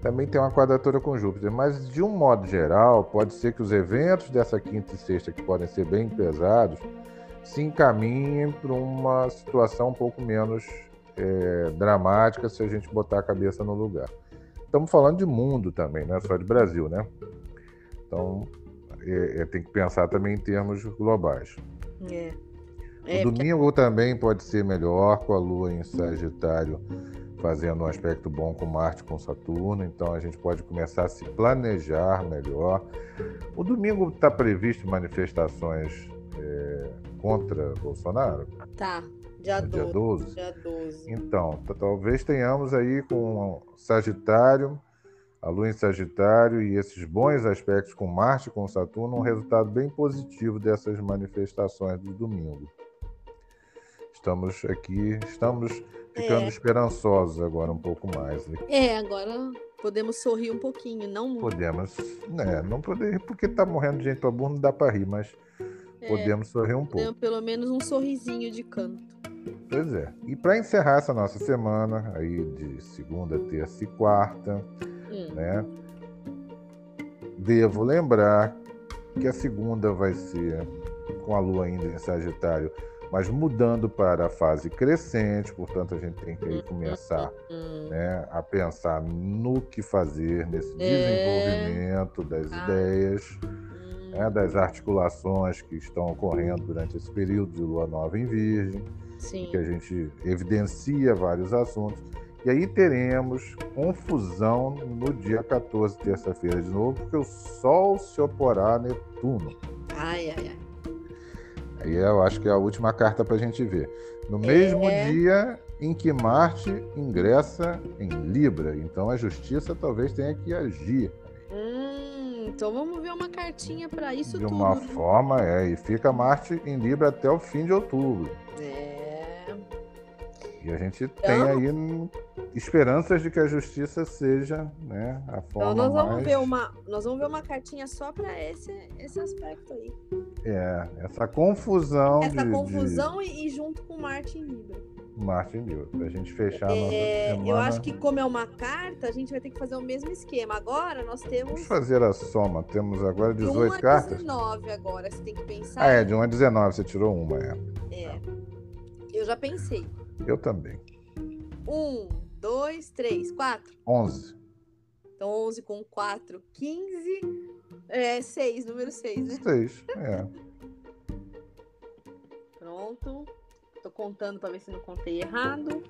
Também tem uma quadratura com Júpiter, mas de um modo geral, pode ser que os eventos dessa quinta e sexta, que podem ser bem pesados, se encaminhem para uma situação um pouco menos é, dramática se a gente botar a cabeça no lugar. Estamos falando de mundo também, não é só de Brasil, né? Então, é, é, tem que pensar também em termos globais. É. O é, domingo porque... também pode ser melhor, com a Lua em Sagitário fazendo um aspecto bom com Marte com Saturno, então a gente pode começar a se planejar melhor. O domingo está previsto manifestações é, contra Bolsonaro? Tá, dia, dia 12. Dia 12. Então, talvez tenhamos aí com Sagitário, a Lua em Sagitário e esses bons aspectos com Marte e com Saturno, um resultado bem positivo dessas manifestações do domingo. Estamos aqui, estamos ficando é. esperançosos agora um pouco mais. Né? É, agora podemos sorrir um pouquinho, não Podemos, né? Não poder, porque tá morrendo de gente para burro, não dá para rir, mas é, podemos sorrir um pouco. Pelo menos um sorrisinho de canto. Pois é. E para encerrar essa nossa semana, aí de segunda, terça e quarta, hum. né? Devo lembrar que a segunda vai ser com a lua ainda em Sagitário, mas mudando para a fase crescente, portanto a gente tem que aí começar uhum. né, a pensar no que fazer nesse é. desenvolvimento das ah. ideias né, das articulações que estão ocorrendo durante esse período de lua nova em Virgem, em que a gente evidencia vários assuntos. E aí teremos confusão no dia 14, terça-feira de novo, porque o Sol se oporá a Netuno. Ai, ai, ai. Aí eu acho que é a última carta para a gente ver. No mesmo é... dia em que Marte ingressa em Libra. Então a justiça talvez tenha que agir. Então vamos ver uma cartinha para isso de tudo. De uma forma, é. E fica Marte em Libra até o fim de outubro. É. E a gente então... tem aí esperanças de que a justiça seja, né, a forma então nós vamos mais... ver uma, nós vamos ver uma cartinha só para esse esse aspecto aí. É, essa confusão essa de, confusão de... E, e junto com Marte em Libra. Martin Miller, para a gente fechar a nossa é, semana. Eu acho que como é uma carta, a gente vai ter que fazer o mesmo esquema. Agora nós temos... Vamos fazer a soma. Temos agora 18 de 1 cartas? 19 agora, você tem que pensar. Ah, é, de 1 a 19, você tirou uma, é. É. Eu já pensei. Eu também. 1, 2, 3, 4. 11. Então 11 com 4, 15. É 6, número 6, né? 6, [laughs] é. Pronto. Tô contando para ver se não contei errado.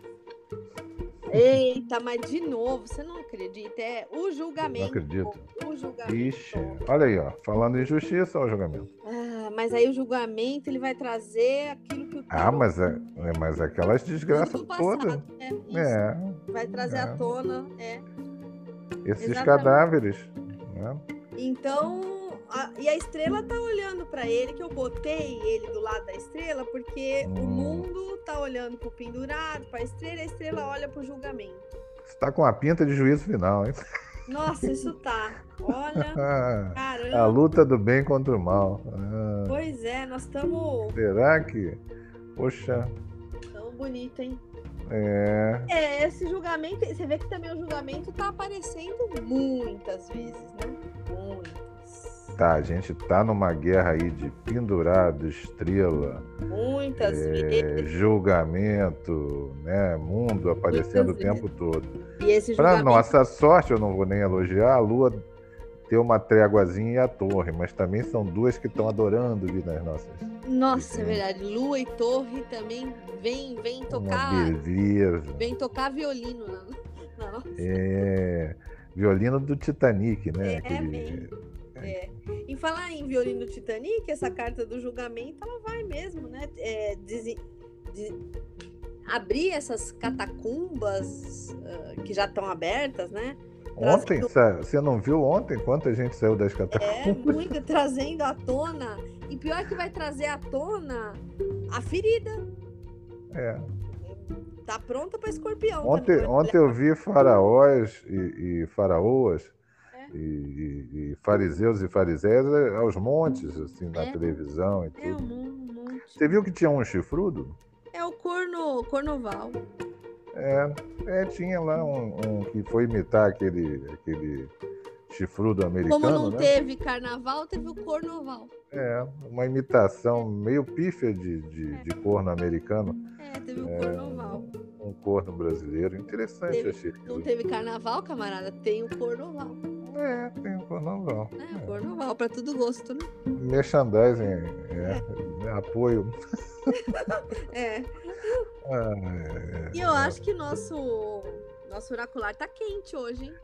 Eita, mas de novo, você não acredita? É o julgamento. Não acredito. O julgamento. Ixi, olha aí, ó. Falando em justiça, olha o julgamento. Ah, mas aí o julgamento ele vai trazer aquilo Ah, mas é, é mas aquelas desgraças todas. É, é, Vai trazer é. à tona, é. esses Exatamente. cadáveres. Né? Então, a- e a estrela tá olhando pra ele, que eu botei ele do lado da estrela, porque o Hum. mundo tá olhando pro pendurado, pra estrela, e a estrela olha pro julgamento. Você tá com a pinta de juízo final, hein? Nossa, isso tá. Olha, [laughs] a caramba. luta do bem contra o mal. Ah, Pois é, nós estamos será que. Poxa, tão bonito, hein? é. É, esse julgamento, você vê que também o julgamento tá aparecendo muitas vezes, né? Muitas. Tá, a gente tá numa guerra aí de pendurado, estrela, Muitas é, vezes. julgamento, né? Mundo aparecendo Muitas o tempo todo. E esse Para julgamento. nossa sorte, eu não vou nem elogiar, a Lua tem uma tréguazinha e a torre, mas também são duas que estão adorando vir nas nossas. Nossa, é Sim. verdade. Lua e Torre também vem, vem tocar. beleza. Vem tocar violino na, na nossa. É, violino do Titanic, né? É, Aquele- bem. É. Em falar em violino do Titanic, essa carta do julgamento, ela vai mesmo, né? É, desi- de- abrir essas catacumbas ah, que já estão abertas, né? Ontem, Trazendo- você não viu ontem quanta gente saiu das É, catacumbas? muito trazendo à tona. E pior que vai trazer à tona a ferida. É. Tá pronta para escorpião. Ontem, também. ontem eu vi faraós e, e faraoas É. e, e- e fariseus e fariseias eh, aos montes, assim, na É. televisão e É um tudo. mon- monte. Você viu que tinha um chifrudo? É o corno, cornoval. É, é, tinha lá um, um que foi imitar aquele, aquele chifrudo americano, Como não né? teve carnaval, teve o cornoval. É, uma imitação meio pífia de, de, de corno americano, É, teve o cornoval. um corno brasileiro. Interessante, Teve- achei. Não teve carnaval, camarada? Tem o cornoval. É, tem um cornoval. É, o cornoval, pra todo gosto, né? Merchandising, é, né, apoio. [laughs] É. Ah, é, E eu acho que nosso, nosso oracular tá quente hoje, hein?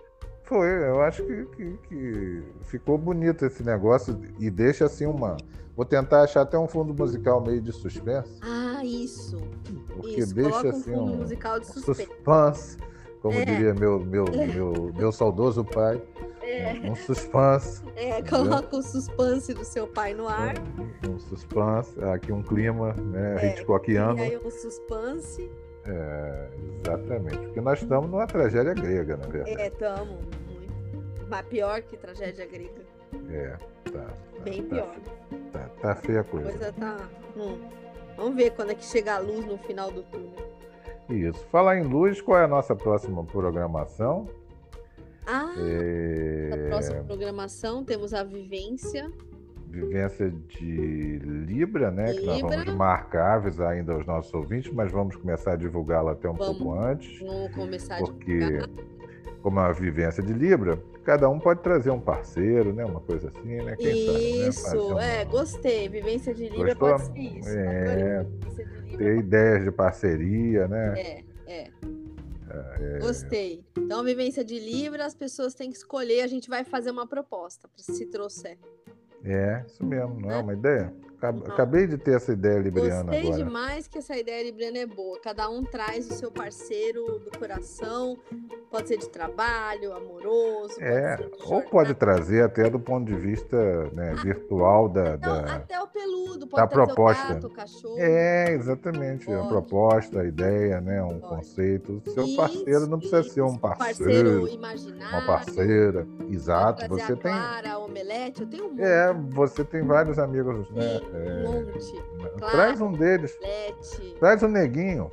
Foi, eu acho que, que, que ficou bonito esse negócio e deixa assim uma. Vou tentar achar até um fundo musical meio de suspense, Ah, isso. porque isso. deixa Coloca um assim fundo um musical de suspense. suspense, como É. diria meu, meu, meu, meu saudoso pai, É, um suspense, é, coloca o suspense do seu pai no ar. um suspense, aqui um clima né, É, Hitchcockiano. E aí o suspense. É, exatamente, porque nós estamos numa tragédia grega, na verdade. É, tamo. Muito. Mas pior que tragédia grega. É, tá. tá, Bem tá, pior. Tá, tá feia a A coisa. coisa tá. hum. Vamos ver quando é que chega a luz no final do túnel. Isso. Falar em luz, qual é a nossa próxima programação? Ah, É, na próxima programação temos a vivência. Vivência de Libra, né? Que nós Libra. vamos marcar, avisar ainda aos nossos ouvintes, mas vamos começar a divulgá-la até um Vamos. pouco antes, Vamos começar a porque, divulgar. como é uma vivência de Libra, cada um pode trazer um parceiro, né? Uma coisa assim, né? Quem sabe, né? Isso, Fazer uma- é, gostei. Vivência de Libra Gostou? pode ser isso. É. Libra Ter ideias de parceria, né? É, é. Gostei. Então, vivência de Libra, as pessoas têm que escolher. A gente vai fazer uma proposta para se trouxer. É, isso mesmo, não é Né? uma ideia? Não. Acabei de ter essa ideia libriana Gostei agora. demais que essa ideia libriana é boa. Cada um traz o seu parceiro do coração. Pode ser de trabalho, amoroso. pode É, ser de ou pode trazer até do ponto de vista né, virtual da, Não, da- até o peludo, pode da proposta. o gato, o cachorro. É, exatamente. A Pode. proposta, a ideia, né? Um Pode. conceito. Seu Isso, parceiro não precisa ser um isso, parceiro, imaginário. uma parceira. pode Exato. Você a tem. Clara, a Omelete, eu tenho um. É, você tem vários amigos, né? É, um monte. Traz um deles. Omelete. Traz o neguinho.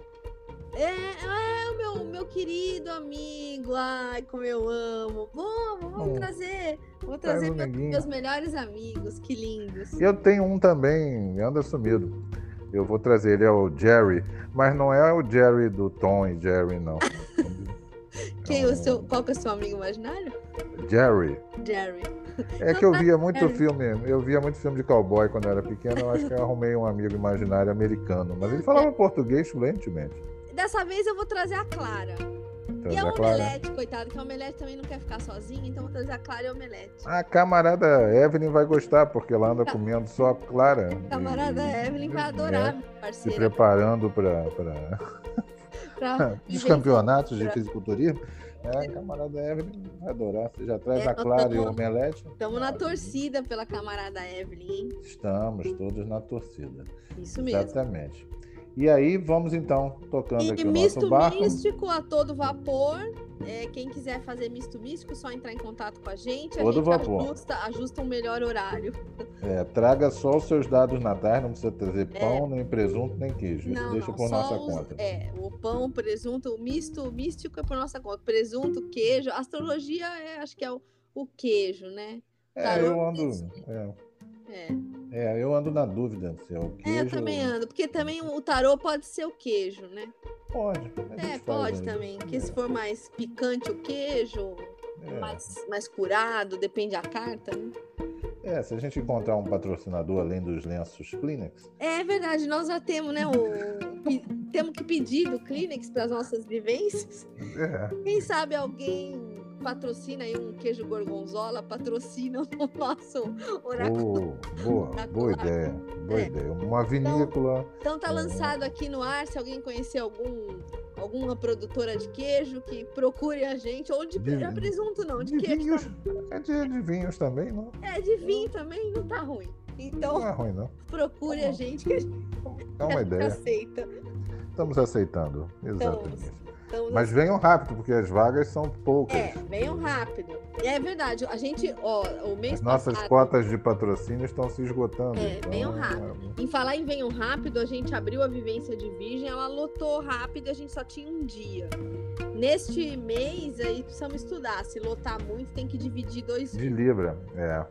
É, é o meu, meu querido amigo. Ai, como eu amo. Vamos, vamos Hum. trazer. Vou Traz trazer o meus, neguinho. meus melhores amigos. Que lindos. Eu tenho um também, anda sumido. Eu vou trazer, ele é o Jerry, mas não é o Jerry do Tom e Jerry, não. [laughs] Quem É o um seu, qual que é o seu amigo imaginário? Jerry. Jerry. É que eu via muito filme, eu via muito filme de cowboy quando eu era pequeno, eu acho que eu arrumei um amigo imaginário americano, mas ele falava português fluentemente. Dessa vez eu vou trazer a Clara. Então, e a é claro. Omelete, coitado, que a Omelete também não quer ficar sozinha, então vou trazer a Clara e a Omelete. A camarada Evelyn vai gostar, porque ela anda comendo só clara. A camarada e- Evelyn vai né, adorar, minha Se parceira. preparando para pra [laughs] [laughs] os campeonatos de pra- fisiculturismo. É, camarada Evelyn vai adorar. Você já traz É, a Clara e o Omelete? Estamos na torcida pela camarada Evelyn, hein? Estamos todos na torcida. Isso mesmo. Exatamente. E aí, vamos então tocando E aqui o misto nosso barco. místico a todo vapor. É, quem quiser fazer misto místico, é só entrar em contato com a gente. A Todo gente vapor. ajusta, ajusta um melhor horário. É, traga só os seus dados natais, não precisa trazer É. pão, nem presunto, nem queijo. Isso Não, deixa não, por nossa os- conta. É, o pão, o presunto, o misto místico é por nossa conta. Presunto, queijo. Astrologia é, acho que é o, o queijo, né? É, tarô eu ando. É, É. é, eu ando na dúvida se é o É, queijo. eu também ando. Porque também o tarô pode ser o queijo, né? Pode. É, pode também. Porque se for mais picante o queijo, É. mais, mais curado, depende da carta, né? É, se a gente encontrar um patrocinador além dos lenços Kleenex, É verdade, nós já temos, né? O, temos que pedir do Kleenex para as nossas vivências. é, Quem sabe alguém patrocina aí um queijo gorgonzola, patrocina o [laughs] nosso oráculo. Oh, boa, boa ideia. Boa É. ideia. Uma vinícola. Então tá lançado aqui no ar, se alguém conhecer algum alguma produtora de queijo que procure a gente, ou de, De- é presunto não, de, De queijo. vinhos. tá- É de, de vinhos também, não? É, de vinho também não tá ruim. Então Não é ruim, não. procure a gente que a gente É uma ideia. aceita. Estamos aceitando. Exatamente. Então, Mas venham rápido, porque as vagas são poucas. É, venham rápido. E é verdade, a gente, ó, o mês As nossas passado, cotas de patrocínio estão se esgotando. É, então, venham rápido. em falar em venham rápido, a gente abriu a vivência de virgem, ela lotou rápido e a gente só tinha um dia. Neste mês aí precisamos estudar. Se lotar muito, tem que dividir dois De dias. Libra, é.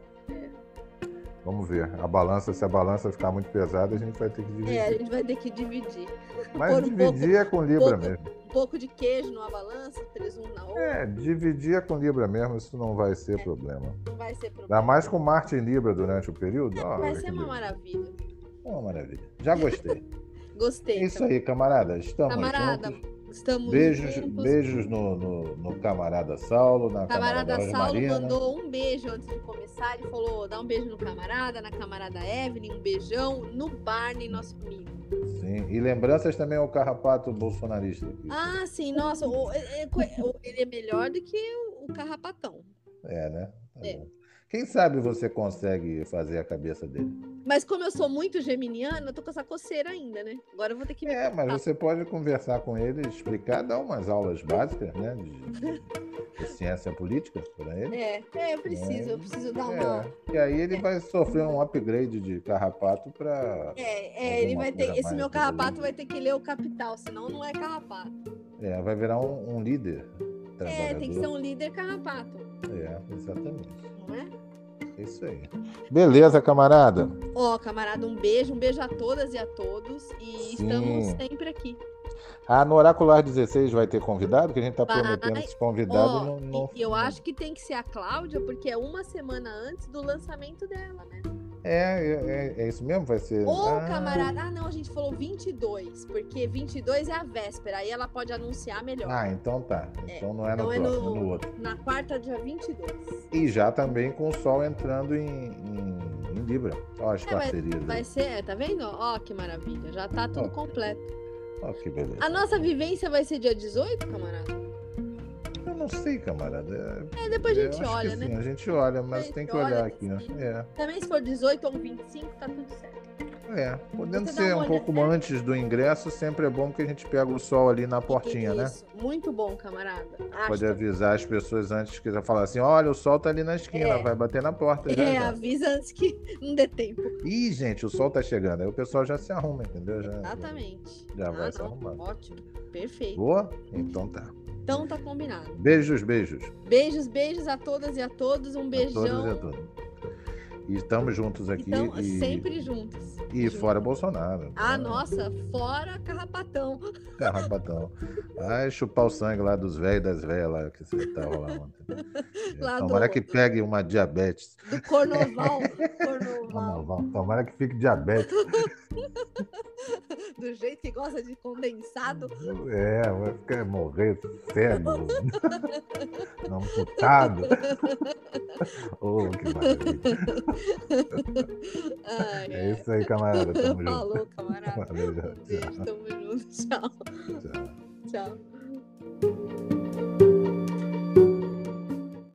Vamos ver. A balança, se a balança ficar muito pesada, a gente vai ter que dividir. É, a gente vai ter que dividir. Mas um dividir pouco- é com Libra pouco- mesmo. Um pouco de queijo numa balança, presunto na outra, É, dividir é com Libra mesmo, isso não vai ser problema. não vai ser problema. Ainda mais com Marte em Libra durante o período. É, vai ser uma lindo. maravilha. É uma maravilha. Já gostei. [laughs] Gostei. É isso aí, camarada. Estamos Camarada, juntos. Estamos Beijos, juntos. beijos no, no, no camarada Saulo, na Camarada camarada Saulo Marina. mandou um beijo antes de começar. Ele falou: dá um beijo no camarada, na camarada Evelyn, um beijão no Barney, nosso amigo. Sim. E lembranças também ao carrapato bolsonarista. aqui. Ah, sim, nossa, é- é ele é melhor do que o, o carrapatão. É, né? Tá É. bom. Quem sabe você consegue fazer a cabeça dele. Mas como eu sou muito geminiana, eu tô com essa coceira ainda, né? Agora eu vou ter que me É, mas cortar. você pode conversar com ele, explicar, dar umas aulas básicas, né? De, de ciência política para ele. É, é, eu preciso, eu preciso dar uma. É, e aí ele vai sofrer um upgrade de carrapato para. É, é, ele vai ter. Esse meu carrapato vai ter que ler o capital, senão não é carrapato. É, vai virar um, um líder É, tem que ser um líder carrapato, É, exatamente. não é? É isso aí. Beleza, camarada. Ó, camarada, um beijo, um beijo a todas e a todos. E Sim. estamos sempre aqui. Ah, no Oracular 16 vai ter convidado, que a gente tá Vai. prometendo esse convidado. Não, não- e eu acho que tem que ser a Cláudia, porque é uma semana antes do lançamento dela, né? É, é, é- é isso mesmo? Vai ser. Ô, Ah, camarada. Ah, não, a gente falou 22, porque 22 é a véspera, aí ela pode anunciar melhor. Ah, então tá. Então não é no então é próximo, é no, no outro. na quarta, dia 22. E já também com o Sol entrando em, em, em Libra. Olha as É, vai- parcerias. Vai aí. ser, tá vendo? Ó, que maravilha, já tá tudo Ó. completo. Olha que beleza. A nossa vivência vai ser dia 18, camarada? Eu não sei, camarada. É, É, depois a gente olha, né? sim, a gente olha, mas gente tem que olha, olhar aqui, né? É. Também se for 18 ou 25, tá tudo certo. É, podendo Você ser um pouco olhada, antes do ingresso, sempre é bom que a gente pega o sol ali na portinha, né? Isso, muito bom, camarada. Acho Pode avisar as pessoas antes que falar assim: olha, o sol tá ali na esquina, É. vai bater na porta. Já, É, já. avisa antes que [laughs] não dê tempo. Ih, gente, o sol tá chegando. Aí o pessoal já se arruma, entendeu? Já, Exatamente. Já vai ah, se não, arrumando. Ótimo. Perfeito. Boa? Então tá. Então tá combinado. Beijos, beijos. Beijos, beijos a todas e a todos. Um A todos beijão. e a todas. E estamos juntos aqui. Então, e, sempre juntos. e Juntos. fora Bolsonaro. Ah, Então, nossa, fora carrapatão. [laughs] Carrabatão. Ai, chupar o sangue lá dos velhos e das velhas lá que você ontem. É, [laughs] Lá tomara do- que pegue uma diabetes. Do Cornoval. Cornoval. Tomara- Tomara que fique diabetes. [laughs] Do jeito que gosta de condensado. É, vai ficar morrer cego. Amputado. Oh, que maravilha. Ai, É isso aí, camarada. Tamo junto. Falou, camarada. Valeu, Um beijo, tchau. tamo junto. Tchau. Tchau. Tchau.